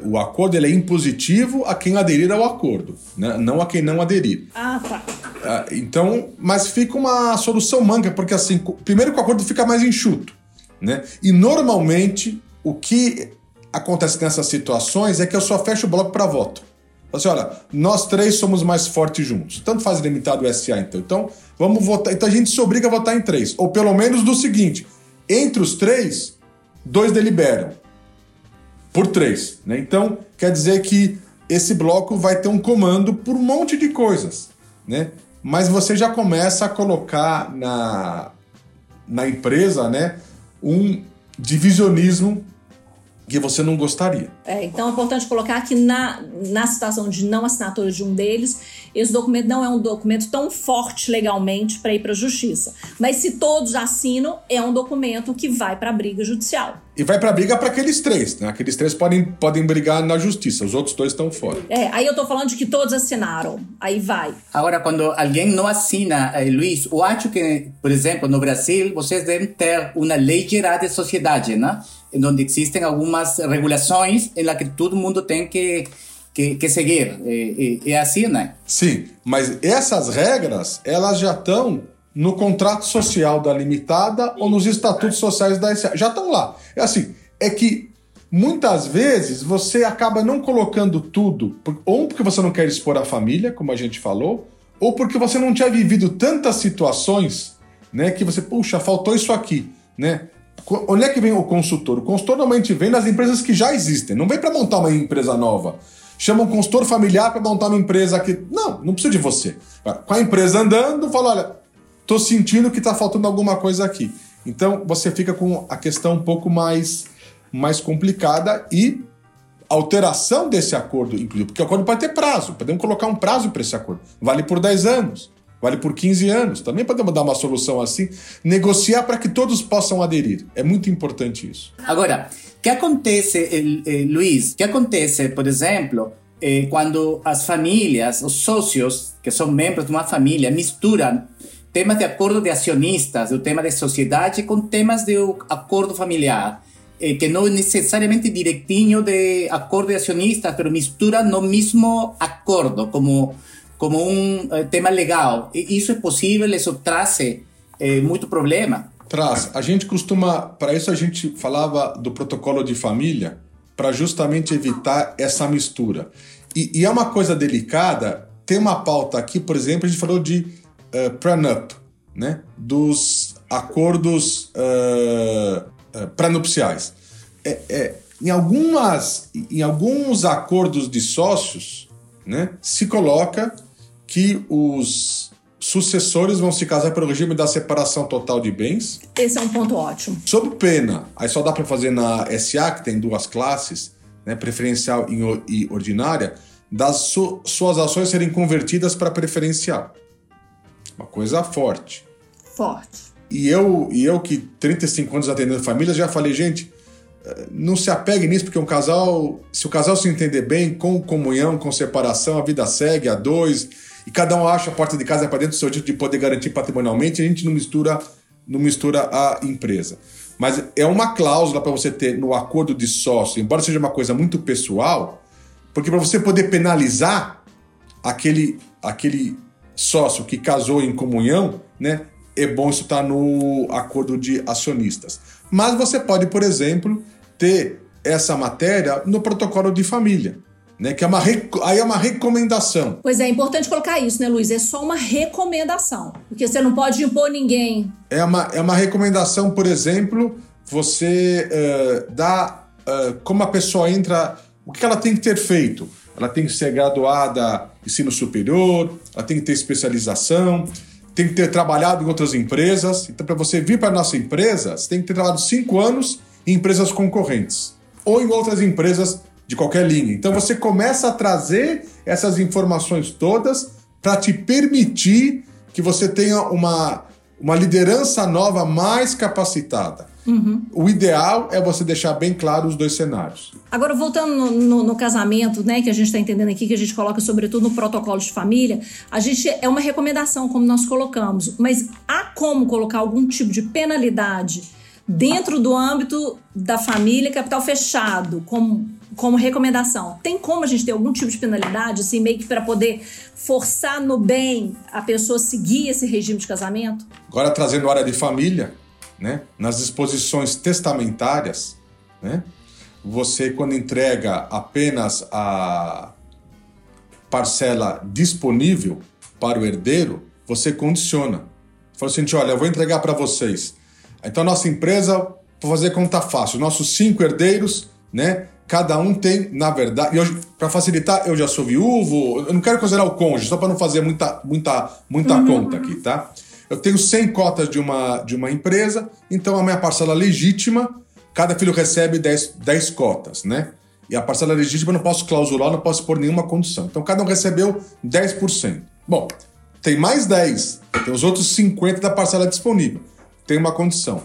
o acordo ele é impositivo a quem aderir ao acordo, né? não a quem não aderir. Ah, tá. Ah, então, mas fica uma solução manga, porque assim, primeiro que o acordo fica mais enxuto, né? E normalmente o que acontece nessas situações é que eu só fecho o bloco para voto. Assim, olha, nós três somos mais fortes juntos. Tanto faz limitado o SA, então. Então, vamos votar. Então a gente se obriga a votar em três. Ou pelo menos do seguinte: entre os três, dois deliberam. Por três. Né? Então, quer dizer que esse bloco vai ter um comando por um monte de coisas. Né? Mas você já começa a colocar na, na empresa né, um divisionismo que você não gostaria. É, então é importante colocar que na, na situação de não assinatura de um deles, esse documento não é um documento tão forte legalmente para ir para a justiça. Mas se todos assinam, é um documento que vai para a briga judicial. E vai para a briga para aqueles três, né? Aqueles três podem, podem brigar na justiça, os outros dois estão fora. É, aí eu estou falando de que todos assinaram. Aí vai. Agora, quando alguém não assina, eh, Luiz, eu acho que, por exemplo, no Brasil, vocês devem ter uma lei geral de sociedade, né? Onde existem algumas regulações em que todo mundo tem que que, que seguir. É, é, é, assim, né? Sim, mas essas regras, elas já estão no contrato social da limitada ou nos estatutos sociais da SA. Já estão lá. É assim, é que muitas vezes você acaba não colocando tudo, ou porque você não quer expor a família, como a gente falou, ou porque você não tinha vivido tantas situações, né, que você, puxa, faltou isso aqui, né? Onde é que vem o consultor? O consultor normalmente vem nas empresas que já existem, não vem para montar uma empresa nova chama um consultor familiar para montar uma empresa aqui. Não, não precisa de você. Com a empresa andando, fala: olha, tô sentindo que está faltando alguma coisa aqui. Então você fica com a questão um pouco mais, mais complicada e alteração desse acordo, inclusive, porque o acordo pode ter prazo, podemos colocar um prazo para esse acordo. Vale por 10 anos, vale por 15 anos. Também podemos dar uma solução assim, negociar para que todos possam aderir. É muito importante isso. Agora, que acontece, eh, Luiz? Que acontece, por exemplo, eh, quando as famílias, os sócios, que são membros de uma família, misturam temas de acordo de acionistas, o tema de sociedade, com temas de acordo familiar, eh, que não necessariamente direitinho de acordo de acionistas, mas mistura no mesmo acordo, como, como um eh, tema legal. E isso é possível, isso traz eh, muito problema. Traz. A gente costuma, para isso a gente falava do protocolo de família, para justamente evitar essa mistura. E, e, é uma coisa delicada, tem uma pauta aqui, por exemplo, a gente falou de uh, prenup, né? dos acordos uh, uh. É, é, em, algumas, em alguns acordos de sócios, né, se coloca que os sucessores vão se casar pelo regime da separação total de bens. Esse é um ponto ótimo. Sob pena, aí só dá para fazer na SA, que tem duas classes, né, preferencial e ordinária, das su suas ações serem convertidas para preferencial. Uma coisa forte. Forte. E eu, e eu que 35 anos atendendo famílias, já falei, gente, eh, não se apegue nisso, porque um casal, se o casal se entender bem, com comunhão, com separação, a vida segue a dois e cada um acha a porta de casa para dentro do seu jeito de poder garantir patrimonialmente, a gente não mistura, não mistura a empresa. Mas é uma cláusula para você ter no acordo de sócio, embora seja uma coisa muito pessoal, porque para você poder penalizar aquele, aquele sócio que casou em comunhão, né, é bom isso estar tá no acordo de acionistas. Mas você pode, por exemplo, ter essa matéria no protocolo de família né? Que é uma aí é uma recomendação. Pois é, é importante colocar isso, né, Luiz? É só uma recomendação, porque você não pode impor ninguém. É uma, é uma recomendação, por exemplo, você uh, dá uh, como a pessoa entra, o que ela tem que ter feito. Ela tem que ser graduada em ensino superior, ela tem que ter especialização, tem que ter trabalhado em outras empresas. Então, para você vir para a nossa empresa, você tem que ter trabalhado cinco anos em empresas concorrentes ou em outras empresas de qualquer linha. Então você começa a trazer essas informações todas para te permitir que você tenha uma, uma liderança nova mais capacitada. Uhum. O ideal é você deixar bem claro os dois cenários. Agora, voltando no, no, no casamento, né, que a gente está entendendo aqui, que a gente coloca sobretudo no protocolo de família, a gente é uma recomendação, como nós colocamos, mas há como colocar algum tipo de penalidade dentro do âmbito da família, capital fechado, como, como recomendação. Tem como a gente ter algum tipo de penalidade, assim, meio que para poder forçar no bem a pessoa seguir esse regime de casamento? Agora, trazendo a área de família, né? nas disposições testamentárias, né? você, quando entrega apenas a parcela disponível para o herdeiro, você condiciona. Fala assim, olha, eu vou entregar para vocês. Então, a nossa empresa, vou fazer conta fácil, nossos cinco herdeiros, né? Cada um tem, na verdade, para facilitar, eu já sou viúvo, eu não quero considerar o cônjuge, só para não fazer muita, muita, muita uhum. conta aqui, tá? Eu tenho 100 cotas de uma, de uma empresa, então a minha parcela legítima, cada filho recebe 10, 10 cotas, né? E a parcela legítima eu não posso clausurar, não posso pôr nenhuma condição. Então cada um recebeu 10%. Bom, tem mais 10, tem os outros 50 da parcela disponível. Tem uma condição.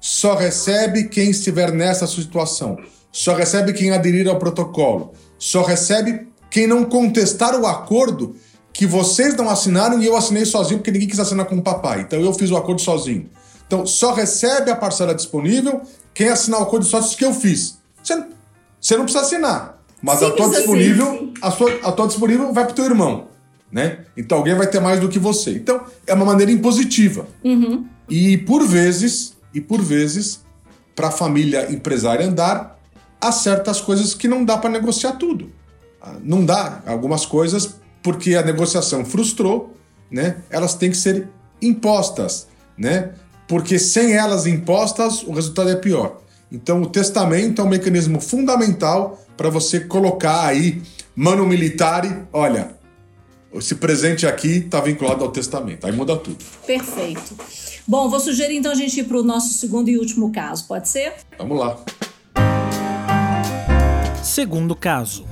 Só recebe quem estiver nessa situação. Só recebe quem aderir ao protocolo. Só recebe quem não contestar o acordo que vocês não assinaram e eu assinei sozinho porque ninguém quis assinar com o papai. Então eu fiz o acordo sozinho. Então só recebe a parcela disponível quem assinar o acordo de sócios que eu fiz. Você, você não precisa assinar, mas Simples a tua disponível, assim, a, sua, a tua disponível vai para o teu irmão né? Então alguém vai ter mais do que você. Então é uma maneira impositiva. Uhum. E por vezes, e por vezes, para a família empresária andar, há certas coisas que não dá para negociar tudo. Ah, não dá algumas coisas porque a negociação frustrou, né? Elas têm que ser impostas, né? Porque sem elas impostas, o resultado é pior. Então, o testamento é um mecanismo fundamental para você colocar aí, mano militar, olha, esse presente aqui está vinculado ao testamento. Aí muda tudo. Perfeito. Bom, vou sugerir então a gente ir para o nosso segundo e último caso, pode ser? Vamos lá. Segundo caso.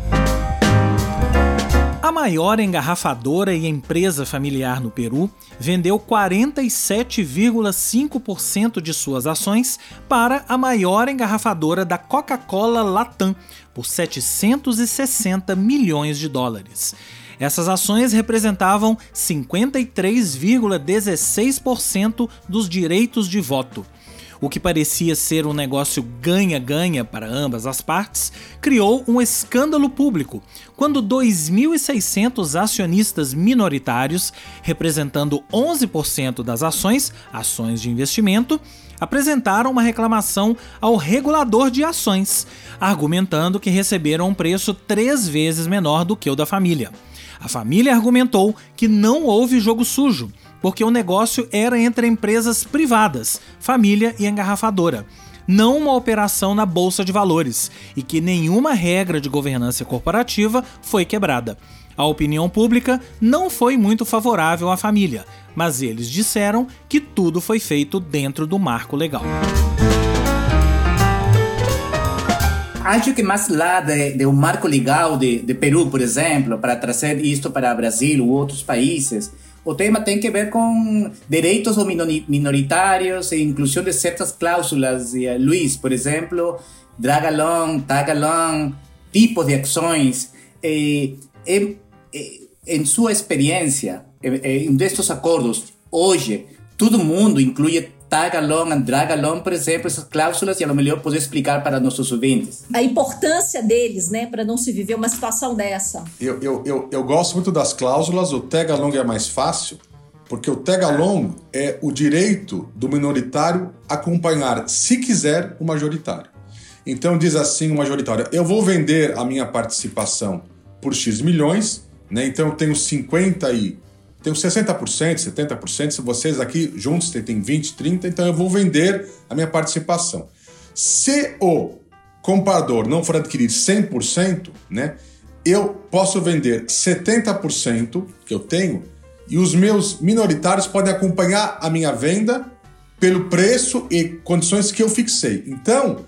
A maior engarrafadora e empresa familiar no Peru vendeu 47,5% de suas ações para a maior engarrafadora da Coca-Cola Latam por 760 milhões de dólares. Essas ações representavam 53,16% dos direitos de voto. O que parecia ser um negócio ganha-ganha para ambas as partes, criou um escândalo público quando 2.600 acionistas minoritários, representando 11% das ações, ações de investimento, apresentaram uma reclamação ao regulador de ações, argumentando que receberam um preço três vezes menor do que o da família. A família argumentou que não houve jogo sujo, porque o negócio era entre empresas privadas, família e engarrafadora, não uma operação na bolsa de valores, e que nenhuma regra de governança corporativa foi quebrada. A opinião pública não foi muito favorável à família, mas eles disseram que tudo foi feito dentro do marco legal. Acho que mais lá de, de um marco legal de, de Peru, por exemplo, para trazer isto para Brasil ou outros países, o tema tem que ver com direitos minoritários e inclusão de certas cláusulas. Luiz, por exemplo, drag along, tag along, tipos de ações. Eh, em, em sua experiência, em destes acordos, hoje, todo mundo inclui tag along and drag along, por exemplo, essas cláusulas e a lo melhor poder explicar para nossos ouvintes. A importância deles, né, para não se viver uma situação dessa. Eu, eu, eu, eu gosto muito das cláusulas, o tag along é mais fácil, porque o tag along é o direito do minoritário acompanhar, se quiser, o majoritário. Então diz assim o majoritário, eu vou vender a minha participação por X milhões, né? Então eu tenho 50 e tenho 60%, 70%, se vocês aqui juntos têm 20, 30, então eu vou vender a minha participação. Se o comprador não for adquirir 100%, né, eu posso vender 70% que eu tenho e os meus minoritários podem acompanhar a minha venda pelo preço e condições que eu fixei. Então,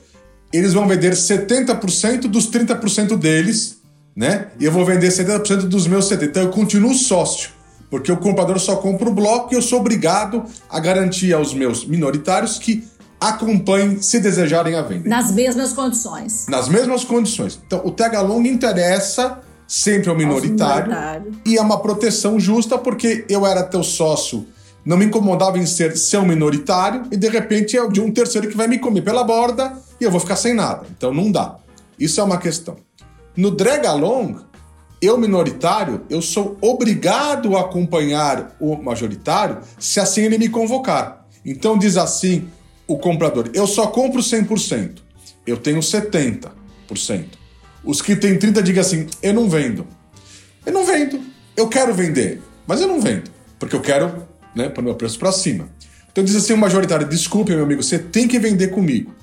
eles vão vender 70% dos 30% deles, né? E eu vou vender 70% dos meus 70%. Então eu continuo sócio. Porque o comprador só compra o bloco e eu sou obrigado a garantir aos meus minoritários que acompanhem se desejarem a venda. Nas mesmas condições. Nas mesmas condições. Então, o tag along interessa sempre ao minoritário, minoritário, e é uma proteção justa porque eu era teu sócio não me incomodava em ser seu minoritário e de repente é de um terceiro que vai me comer pela borda e eu vou ficar sem nada. Então não dá. Isso é uma questão. No drag along, eu minoritário, eu sou obrigado a acompanhar o majoritário se assim ele me convocar. Então diz assim o comprador: eu só compro 100%, eu tenho 70%. Os que têm 30% digam assim: eu não vendo. Eu não vendo. Eu quero vender, mas eu não vendo, porque eu quero né, o meu preço para cima. Então diz assim o majoritário: desculpe, meu amigo, você tem que vender comigo.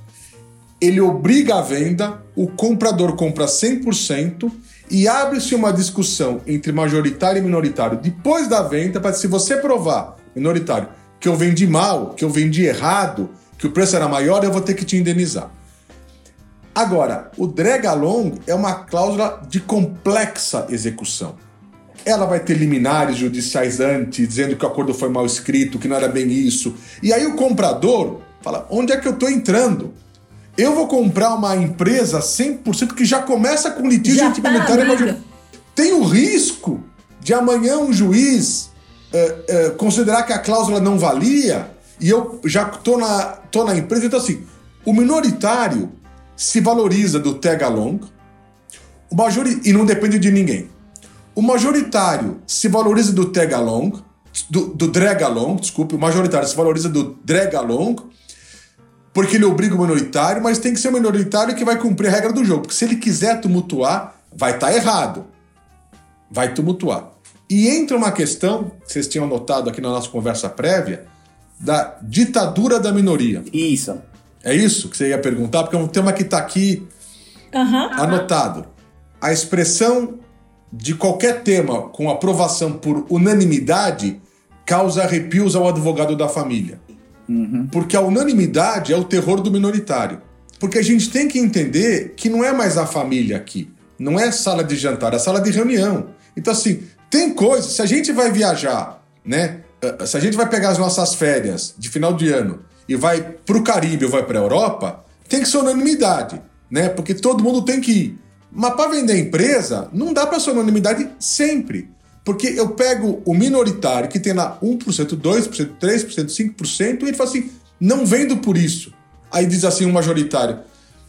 Ele obriga a venda, o comprador compra 100% e abre-se uma discussão entre majoritário e minoritário depois da venda para se você provar, minoritário, que eu vendi mal, que eu vendi errado, que o preço era maior, eu vou ter que te indenizar. Agora, o drag along é uma cláusula de complexa execução ela vai ter liminares judiciais antes, dizendo que o acordo foi mal escrito, que não era bem isso. E aí o comprador fala: onde é que eu estou entrando? Eu vou comprar uma empresa 100% que já começa com litígio antimonetário. Tá, tem o risco de amanhã um juiz uh, uh, considerar que a cláusula não valia e eu já estou na, tô na empresa. Então, assim, o minoritário se valoriza do tag along o major, e não depende de ninguém. O majoritário se valoriza do tag along, do, do drag along, desculpe, o majoritário se valoriza do drag along, porque ele obriga o minoritário, mas tem que ser o minoritário que vai cumprir a regra do jogo, porque se ele quiser tumultuar, vai estar tá errado. Vai tumultuar. E entra uma questão, que vocês tinham notado aqui na nossa conversa prévia, da ditadura da minoria. Isso. É isso que você ia perguntar, porque é um tema que está aqui uhum. anotado. A expressão de qualquer tema com aprovação por unanimidade causa arrepios ao advogado da família. Uhum. Porque a unanimidade é o terror do minoritário. Porque a gente tem que entender que não é mais a família aqui. Não é sala de jantar, é sala de reunião. Então, assim, tem coisas. Se a gente vai viajar, né? Eh, se a gente vai pegar as nossas férias de final de ano e vai para o Caribe ou vai para a Europa, tem que ser unanimidade, né? Porque todo mundo tem que ir. Mas para vender empresa, não dá para ser unanimidade sempre. Porque eu pego o minoritário que tem lá 1%, 2%, 3%, 5% e ele fala assim: não vendo por isso. Aí diz assim o um majoritário: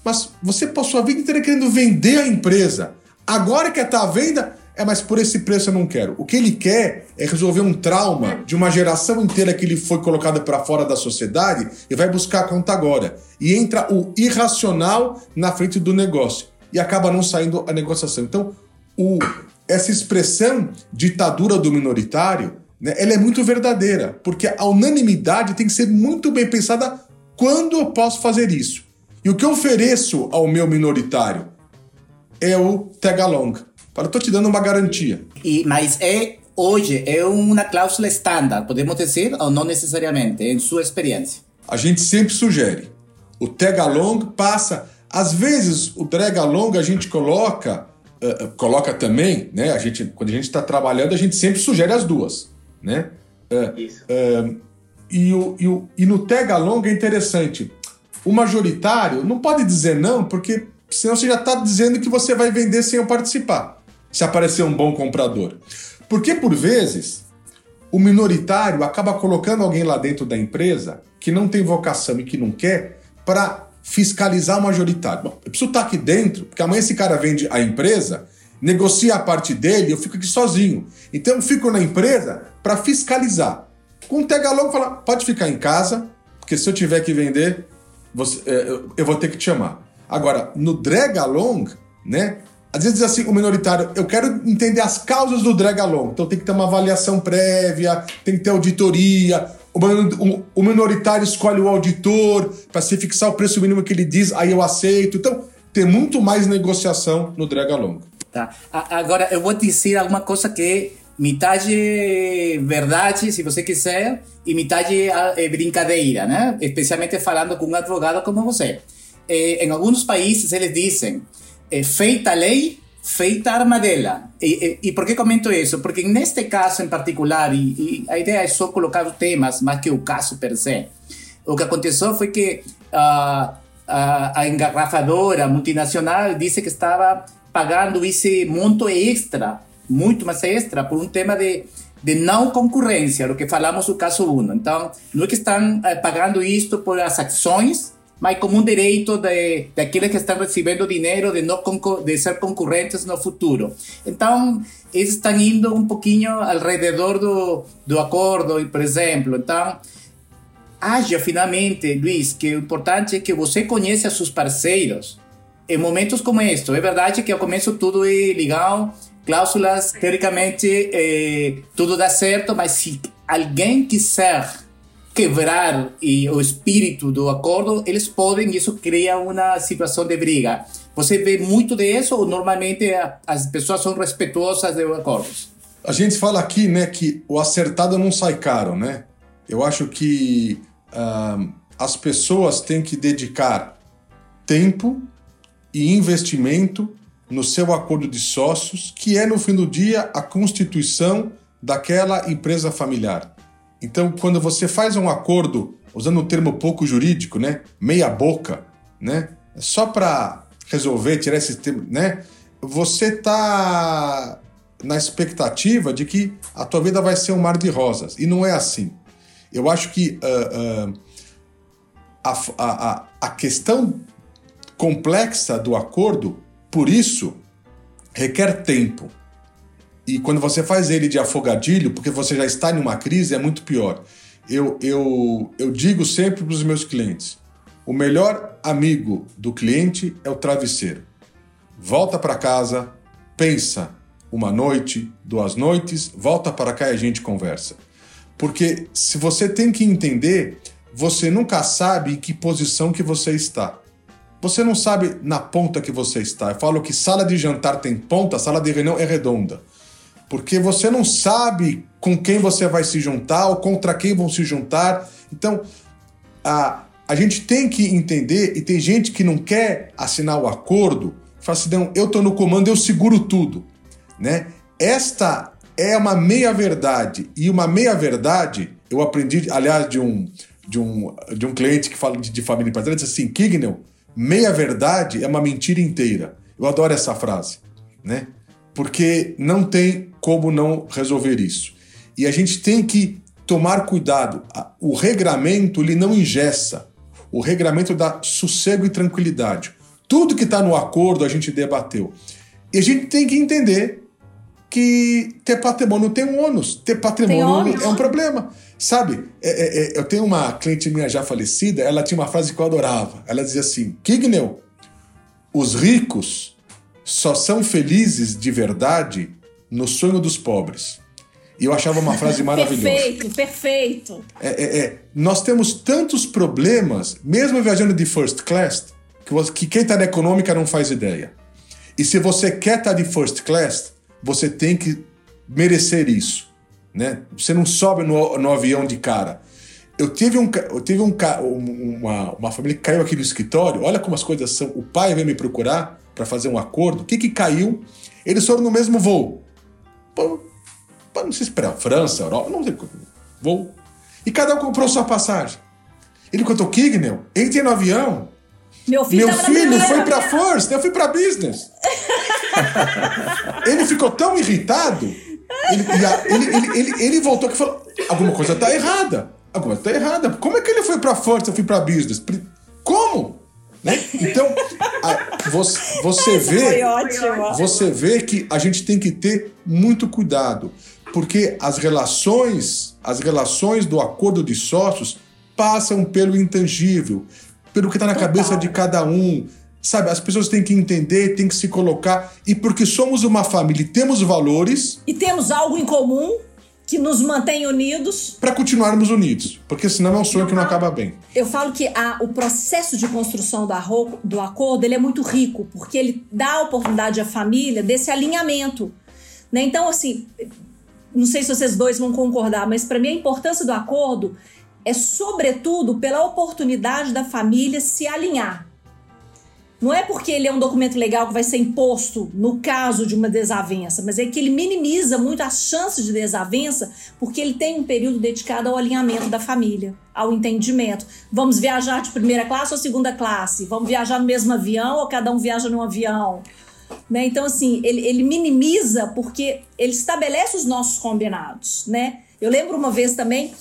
mas você passou a vida inteira querendo vender a empresa. Agora que está à venda, é, mas por esse preço eu não quero. O que ele quer é resolver um trauma de uma geração inteira que ele foi colocado para fora da sociedade e vai buscar a conta agora. E entra o irracional na frente do negócio e acaba não saindo a negociação. Então, o, essa expressão ditadura do minoritário, né, ela é muito verdadeira, porque a unanimidade tem que ser muito bem pensada quando eu posso fazer isso. E o que eu ofereço ao meu minoritário é o tag along. Eu estou te dando uma garantia. E, mas é hoje é uma cláusula estándar, podemos dizer, ou não necessariamente, em sua experiência? A gente sempre sugere. O tag along passa às vezes, o drag along a gente coloca, uh, coloca também, né? A gente, quando a gente está trabalhando, a gente sempre sugere as duas, né? Uh, Isso. Uh, e, o, e, o, e no tag along é interessante. O majoritário não pode dizer não, porque senão você já está dizendo que você vai vender sem eu participar, se aparecer um bom comprador. Porque, por vezes, o minoritário acaba colocando alguém lá dentro da empresa que não tem vocação e que não quer para fiscalizar o majoritário. Bom, eu preciso estar aqui dentro, porque amanhã esse cara vende a empresa, negocia a parte dele, eu fico aqui sozinho. Então eu fico na empresa para fiscalizar. Com o Tegalong fala, pode ficar em casa, porque se eu tiver que vender, você, é, eu vou ter que te chamar. Agora, no drag along, né? Às vezes assim, o minoritário, eu quero entender as causas do drag along. Então tem que ter uma avaliação prévia, tem que ter auditoria, o minoritário escolhe o auditor para se fixar o preço mínimo que ele diz, aí eu aceito. Então, tem muito mais negociação no drag along. Tá. Agora, eu vou dizer alguma coisa que metade verdade, se você quiser, e metade é brincadeira, né? Especialmente falando com um advogado como você. em alguns países, eles dizem, feita a lei, feita armadela. E, e, e, por que comento isso? Porque neste caso em particular, e, e, a ideia é só colocar os temas mais que o caso per se, o que aconteceu foi que uh, a, a engarrafadora multinacional disse que estava pagando esse monto extra, muito mais extra, por um tema de, de não concorrência, o que falamos no caso 1. Então, não é que estão eh, pagando isto por as ações, mas como um direito de, daqueles que estão recebendo dinheiro de, não de ser concorrentes no futuro. Então, eles estão indo um pouquinho ao redor do, do acordo, por exemplo. Então, haja finalmente, Luiz, que o importante é que você conheça seus parceiros. Em momentos como este, é verdade que ao começo tudo é legal, cláusulas, teoricamente eh, tudo dá certo, mas se alguém quiser quebrar e, o espírito do acordo, eles podem, e isso cria uma situação de briga. Você vê muito disso ou normalmente as pessoas são respeituosas dos acordos? A gente fala aqui, né, que o acertado não sai caro, né? Eu acho que uh, as pessoas têm que dedicar tempo e investimento no seu acordo de sócios, que é, no fim do dia, a constituição daquela empresa familiar. Então, quando você faz um acordo, usando um termo pouco jurídico, né, meia boca, né, só para resolver, tirar esse termo, né, você está na expectativa de que a tua vida vai ser um mar de rosas. E não é assim. Eu acho que uh, uh, a, a, a questão complexa do acordo por isso, requer tempo. E quando você faz ele de afogadilho, porque você já está em uma crise, é muito pior. Eu, eu, eu digo sempre para os meus clientes: o melhor amigo do cliente é o travesseiro. Volta para casa, pensa uma noite, duas noites, volta para cá e a gente conversa. Porque se você tem que entender, você nunca sabe em que posição que você está. Você não sabe na ponta que você está. Eu falo que sala de jantar tem ponta, sala de reunião é redonda. Porque você não sabe com quem você vai se juntar ou contra quem vão se juntar. Então, a, a gente tem que entender, e tem gente que não quer assinar o acordo, fala assim, não, eu estou no comando, eu seguro tudo. Né? Esta é uma meia-verdade. E uma meia-verdade, eu aprendi, aliás, de um, de um, de um cliente que fala de, de família empresarial, disse assim, Kignel, meia verdade é uma mentira inteira. Eu adoro essa frase, né? Porque não tem como não resolver isso. E a gente tem que tomar cuidado. O regramento ele não ingessa. O regramento dá sossego e tranquilidade. Tudo que está no acordo a gente debateu. E a gente tem que entender que ter patrimônio tem um ônus. Ter patrimônio é um problema. Sabe, é, é, é, eu tenho uma cliente minha já falecida, ela tinha uma frase que eu adorava. Ela dizia assim: Kignel, os ricos só são felizes de verdade no sonho dos pobres. E eu achava uma frase maravilhosa. perfeito, perfeito. É, é, é, Nós temos tantos problemas, mesmo viajando de first class, que, você, que quem está na econômica não faz ideia. E se você quer estar tá de first class, você tem que merecer isso né? Você não sobe no, no avião de cara. Eu tive, um, eu tive um, uma, uma família que caiu aqui no escritório. Olha como as coisas são. O pai veio me procurar para fazer um acordo. O que que caiu? Eles foram no mesmo voo. Pô, não sei se para França, Europa, não sei. Voo. E cada um comprou sua passagem. Ele contou Kignel, entrei no avião. Meu filho, Meu filho foi para First, eu fui para Business. ele ficou tão irritado ele, ele, ele, ele, ele voltou aqui e falou: alguma coisa tá errada. Alguma coisa tá errada. Como é que ele foi pra força, eu fui pra business? Como? Né? Então, a, você, você vê. Você vê que a gente tem que ter muito cuidado. Porque as relações, as relações do acordo de sócios passam pelo intangível, pelo que está na cabeça de cada um Sabe, as pessoas têm que entender, têm que se colocar. E porque somos uma família e temos valores. E temos algo em comum que nos mantém unidos. Para continuarmos unidos. Porque senão é um sonho que não acaba bem. Eu falo que a, o processo de construção do, arro, do acordo ele é muito rico, porque ele dá a oportunidade à família desse alinhamento. Né? Então, assim, não sei se vocês dois vão concordar, mas para mim a importância do acordo é, sobretudo, pela oportunidade da família se alinhar. Não é porque ele é um documento legal que vai ser imposto no caso de uma desavença, mas é que ele minimiza muito as chances de desavença, porque ele tem um período dedicado ao alinhamento da família, ao entendimento. Vamos viajar de primeira classe ou segunda classe? Vamos viajar no mesmo avião ou cada um viaja num avião? Né? Então, assim, ele, ele minimiza porque ele estabelece os nossos combinados. Né? Eu lembro uma vez também,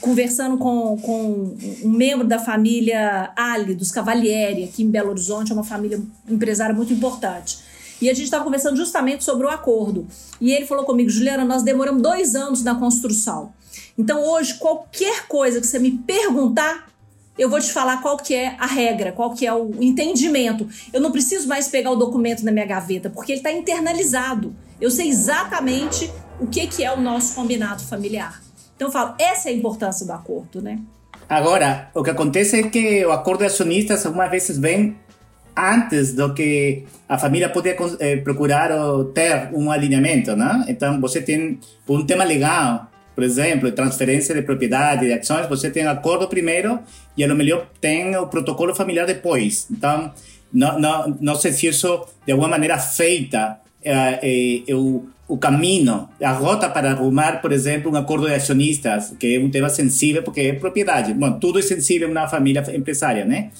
conversando com, com um membro da família Ali, dos Cavalieri, aqui em Belo Horizonte, é uma família empresária muito importante. E a gente estava conversando justamente sobre o acordo. E ele falou comigo, Juliana, nós demoramos dois anos na construção. Então hoje, qualquer coisa que você me perguntar, eu vou te falar qual que é a regra, qual que é o entendimento. Eu não preciso mais pegar o documento na minha gaveta, porque ele está internalizado. Eu sei exatamente o que, que é o nosso combinado familiar. Então eu falo, essa é a importância do acordo, né? Agora, o que acontece é que o acordo de acionistas algumas vezes vem antes do que a família poder eh, procurar ter um alinhamento, né? Então, você tem um tema legal, por exemplo, transferência de propriedade, de ações, você tem acordo primeiro e, a melhor, tem o protocolo familiar depois. Então, não, não, não sei se isso, de alguma maneira, feita é, é, o, o caminho, a rota para arrumar, por exemplo, um acordo de acionistas, que é um tema sensível, porque é propriedade. Bom, tudo é sensível na família empresária, né?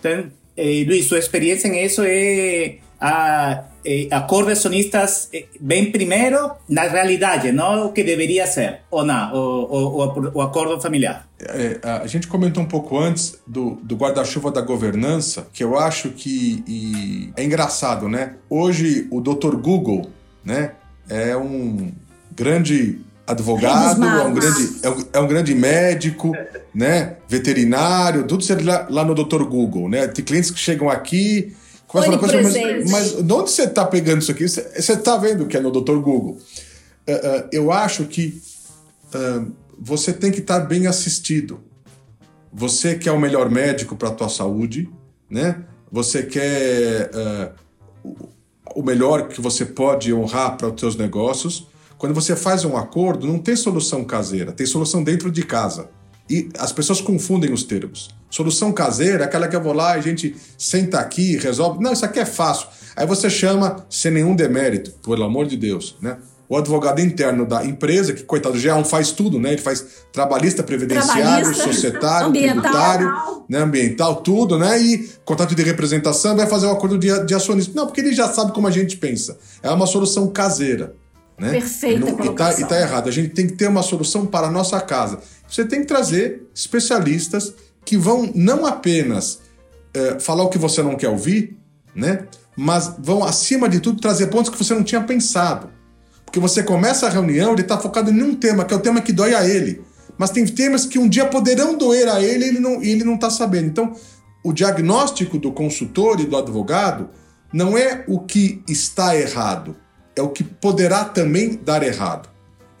Então, eh, Luis, sua experiência em isso é a, eh, acordos acionistas bem primeiro na realidade, não o que deveria ser, ou não, o, o, o acordo familiar. É, a gente comentou um pouco antes do, do guarda-chuva da governança, que eu acho que é engraçado, né? Hoje o Dr. Google, né, é um grande advogado, é um grande, é um, é um, grande médico, né? Veterinário, tudo isso lá, lá no Dr. Google, né? Tem clientes que chegam aqui, começam a falar, mas, mas de onde você está pegando isso aqui? Você está vendo que é no Dr. Google. Uh, uh, eu acho que uh, você tem que estar tá bem assistido. Você quer o melhor médico para a tua saúde, né? Você quer o melhor que você pode honrar para os seus negócios quando você faz um acordo, não tem solução caseira, tem solução dentro de casa. E as pessoas confundem os termos. Solução caseira é aquela que eu vou lá e a gente senta aqui resolve. Não, isso aqui é fácil. Aí você chama sem nenhum demérito, pelo amor de Deus, né? O advogado interno da empresa, que, coitado, já não faz tudo, né? Ele faz trabalhista, previdenciário, trabalhista, societário, ambiental, tributário, né? ambiental, tudo, né? E contrato de representação, vai fazer um acordo de, de acionismo. Não, porque ele já sabe como a gente pensa. É uma solução caseira. Né? Perfeita e, está e tá errado. A gente tem que ter uma solução para a nossa casa. Você tem que trazer especialistas que vão não apenas é, falar o que você não quer ouvir, né? mas vão, acima de tudo, trazer pontos que você não tinha pensado. Porque você começa a reunião, ele está focado em um tema, que é o tema que dói a ele. Mas tem temas que um dia poderão doer a ele e ele não ele não tá sabendo. Então, o diagnóstico do consultor e do advogado não é o que está errado, é o que poderá também dar errado.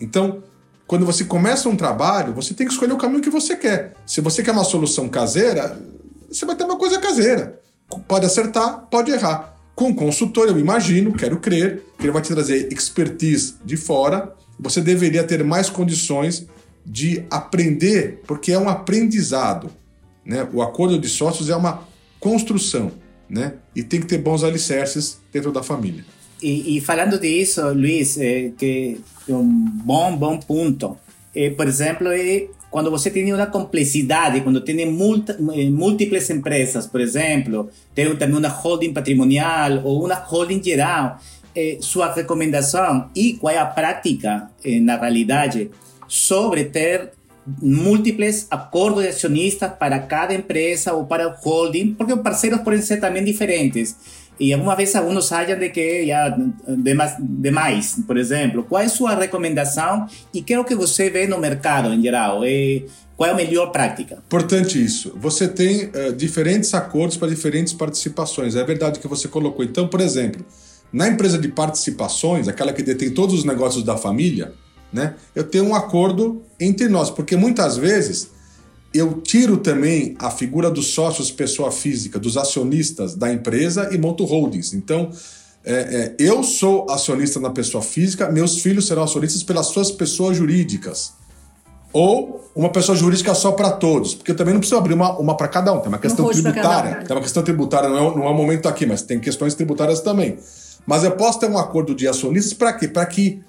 Então, quando você começa um trabalho, você tem que escolher o caminho que você quer. Se você quer uma solução caseira, você vai ter uma coisa caseira. Pode acertar, pode errar. Com o consultor, eu imagino, quero crer, que ele vai te trazer expertise de fora. Você deveria ter mais condições de aprender, porque é um aprendizado. Né? O acordo de sócios é uma construção, né? E tem que ter bons alicerces dentro da família. Y, y falando de eso, Luis, eh, que un bom, bom punto. Eh, por ejemplo, eh, quando você tem uma complexidade, quando tem múltiplas empresas, por exemplo, tem também uma holding patrimonial ou uma holding geral, eh, sua recomendação e qual é a prática, eh, na realidade, sobre ter múltiples acordos de acionistas para cada empresa ou para o holding, porque os parceiros podem ser também diferentes. E alguma vez alguns acham de que já demais, demais, por exemplo. Qual é a sua recomendação e que é o que você vê no mercado em geral? E qual é a melhor prática? Importante isso. Você tem uh, diferentes acordos para diferentes participações. É verdade que você colocou. Então, por exemplo, na empresa de participações, aquela que detém todos os negócios da família, né, eu tenho um acordo entre nós, porque muitas vezes eu tiro também a figura dos sócios pessoa física, dos acionistas da empresa e monto holdings. Então, é, é, eu sou acionista na pessoa física, meus filhos serão acionistas pelas suas pessoas jurídicas. Ou uma pessoa jurídica só para todos, porque eu também não preciso abrir uma, uma para cada um. Tem uma questão tributária. Um. Tem uma questão tributária, não é, não é o momento aqui, mas tem questões tributárias também. Mas eu posso ter um acordo de acionistas para quê? Para que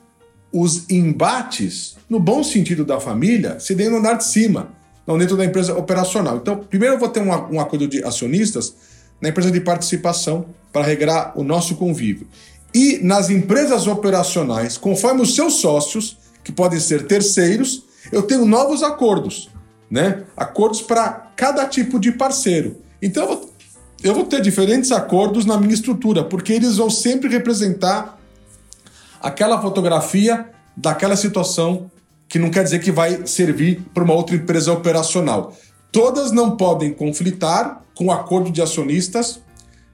os embates, no bom sentido da família, se deem no andar de cima não dentro da empresa operacional. Então, primeiro eu vou ter um, um acordo de acionistas na empresa de participação para regrar o nosso convívio. E nas empresas operacionais, conforme os seus sócios, que podem ser terceiros, eu tenho novos acordos, né? Acordos para cada tipo de parceiro. Então eu vou, eu vou ter diferentes acordos na minha estrutura, porque eles vão sempre representar aquela fotografia daquela situação que não quer dizer que vai servir para uma outra empresa operacional. Todas não podem conflitar com o acordo de acionistas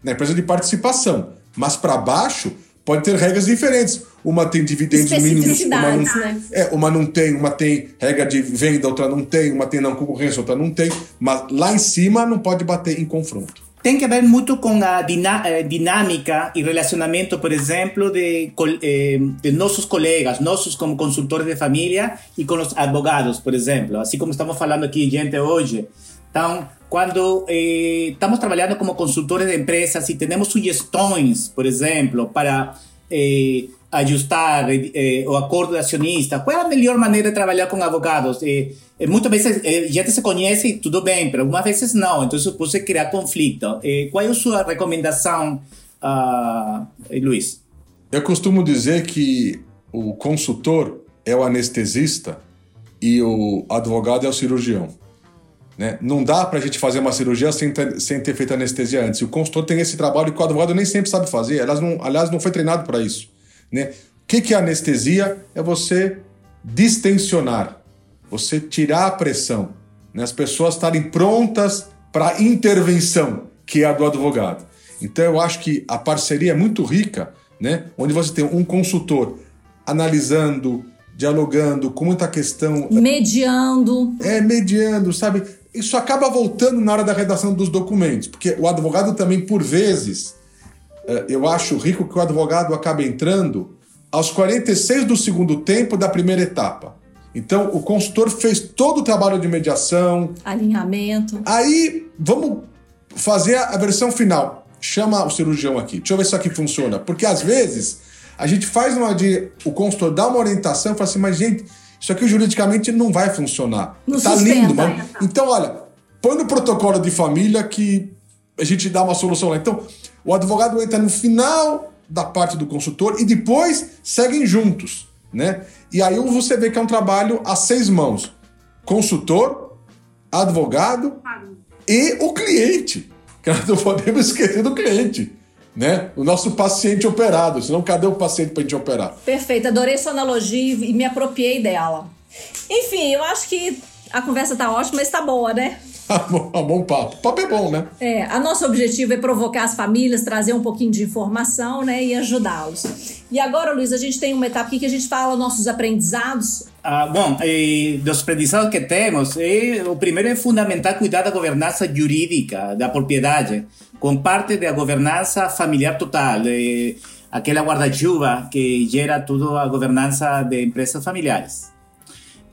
na empresa de participação, mas para baixo pode ter regras diferentes. Uma tem dividendos mínimos, uma não, né? é, uma não tem, uma tem regra de venda, outra não tem, uma tem não concorrência, outra não tem, mas lá em cima não pode bater em confronto. Tem que ver muito com a eh, dinâmica e relacionamento, por exemplo, de, eh, de nossos colegas, nossos como consultores de família e com os advogados, por exemplo. Assim como estamos falando aqui, gente, hoje. Então, quando eh, estamos trabalhando como consultores de empresas e temos sugestões, por exemplo, para eh, ajustar eh, o acordo acionista, qual é a melhor maneira de trabalhar com advogados? Eh, eh, muitas vezes a gente se conhece e tudo bem, mas algumas vezes não, então isso pode criar conflito. qual é a sua recomendação, uh, Luiz? Eu costumo dizer que o consultor é o anestesista e o advogado é o cirurgião. Né? Não dá para a gente fazer uma cirurgia sem ter, sem ter feito anestesia antes. O consultor tem esse trabalho que o advogado nem sempre sabe fazer. Aliás, não, aliás, não foi treinado para isso. Né? O que, que é anestesia? É você distensionar, você tirar a pressão, né? as pessoas estarem prontas para a intervenção, que é a do advogado. Então, eu acho que a parceria é muito rica, né? onde você tem um consultor analisando, dialogando com muita questão. Mediando. É, mediando, sabe? isso acaba voltando na hora da redação dos documentos, porque o advogado também, por vezes, eu acho rico que o advogado acaba entrando aos 46 do segundo tempo da primeira etapa. Então, o consultor fez todo o trabalho de mediação. Alinhamento. Aí, vamos fazer a versão final. Chama o cirurgião aqui. Deixa eu ver se isso aqui funciona. Porque, às vezes, a gente faz uma de... O consultor dá uma orientação e fala assim, mas, gente, isso aqui juridicamente não vai funcionar. Não tá sustenta. lindo, mas. Então, olha, põe no protocolo de família que a gente dá uma solução lá. Então, o advogado entra no final da parte do consultor e depois seguem juntos, né? E aí você vê que é um trabalho a seis mãos: consultor, advogado e o cliente. Que nós não podemos esquecer do cliente né? O nosso paciente operado, senão cadê o paciente para a gente operar? Perfeito, adorei sua analogia e me apropriei dela. Enfim, eu acho que a conversa tá ótima, mas tá boa, né? A bom, bom papo. O papo é bom, né? É, a nosso objetivo é provocar as famílias, trazer um pouquinho de informação, né, e ajudá-los. E agora, Luiz, a gente tem uma etapa aqui que a gente fala nossos aprendizados. Ah, bom, eh, dos aprendizados que temos, eh, o primeiro é fundamental cuidar da governança jurídica da propriedade, com parte da governança familiar total, eh, aquela guarda-chuva que gera toda a governança de empresas familiares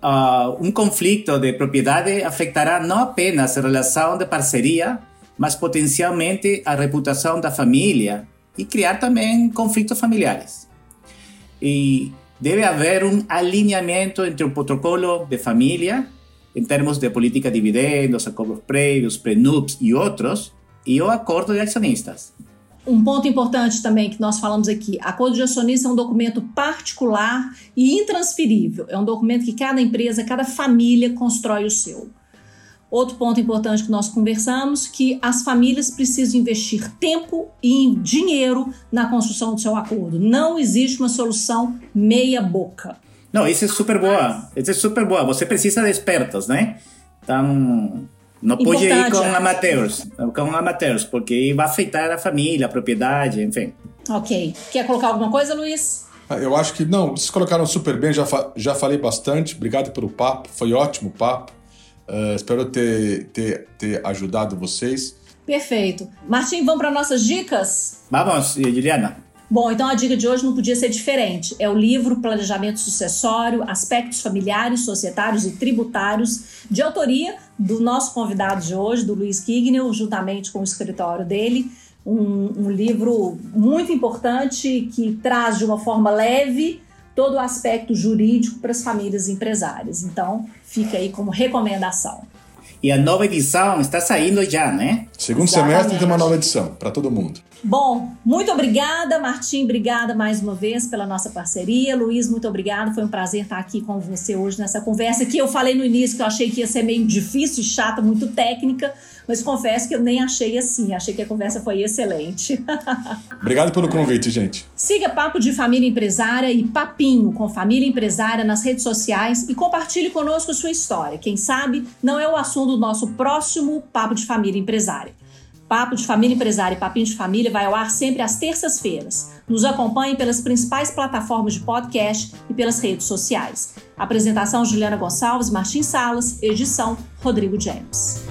uh, um conflito de propriedade afetará não apenas a relação de parceria, mas potencialmente a reputação da família e criar também conflitos familiares. E deve haver um alinhamento entre o protocolo de família, em termos de política de dividendos, acordos prévios, prenups e outros, e o acordo de acionistas. Um ponto importante também que nós falamos aqui: acordo de acionista é um documento particular e intransferível. É um documento que cada empresa, cada família constrói o seu. Outro ponto importante que nós conversamos que as famílias precisam investir tempo e dinheiro na construção do seu acordo. Não existe uma solução meia boca. Não, isso é super boa. Isso é super boa. Você precisa de expertos, né? Então, não pode ir com amateurs, com amateurs, porque vai afetar a família, a propriedade, enfim. Ok. Quer colocar alguma coisa, Luiz? Ah, eu acho que não, vocês colocaram super bem, já, fa já falei bastante. Obrigado pelo papo, foi ótimo o papo. Uh, espero ter, ter, ter ajudado vocês. Perfeito. Martim, vamos para nossas dicas? Vamos, Juliana. Bom, então a dica de hoje não podia ser diferente. É o livro Planejamento Sucessório, Aspectos Familiares, Societários e Tributários, de autoria do nosso convidado de hoje, do Luiz Kignel, juntamente com o escritório dele. Um, um livro muito importante que traz de uma forma leve todo o aspecto jurídico para as famílias empresárias. Então, fica aí como recomendação. E a nova edição está saindo já, né? Segundo Exatamente. semestre tem uma nova edição para todo mundo. Bom, muito obrigada, Martim. Obrigada mais uma vez pela nossa parceria. Luiz, muito obrigada. Foi um prazer estar aqui com você hoje nessa conversa que eu falei no início que eu achei que ia ser meio difícil, chata, muito técnica, mas confesso que eu nem achei assim. Achei que a conversa foi excelente. Obrigado pelo convite, gente. Siga Papo de Família Empresária e Papinho com Família Empresária nas redes sociais e compartilhe conosco sua história. Quem sabe não é o assunto do nosso próximo Papo de Família Empresária. Papo de Família Empresária e Papinho de Família vai ao ar sempre às terças-feiras. Nos acompanhe pelas principais plataformas de podcast e pelas redes sociais. Apresentação Juliana Gonçalves, Martins Salas, edição Rodrigo James.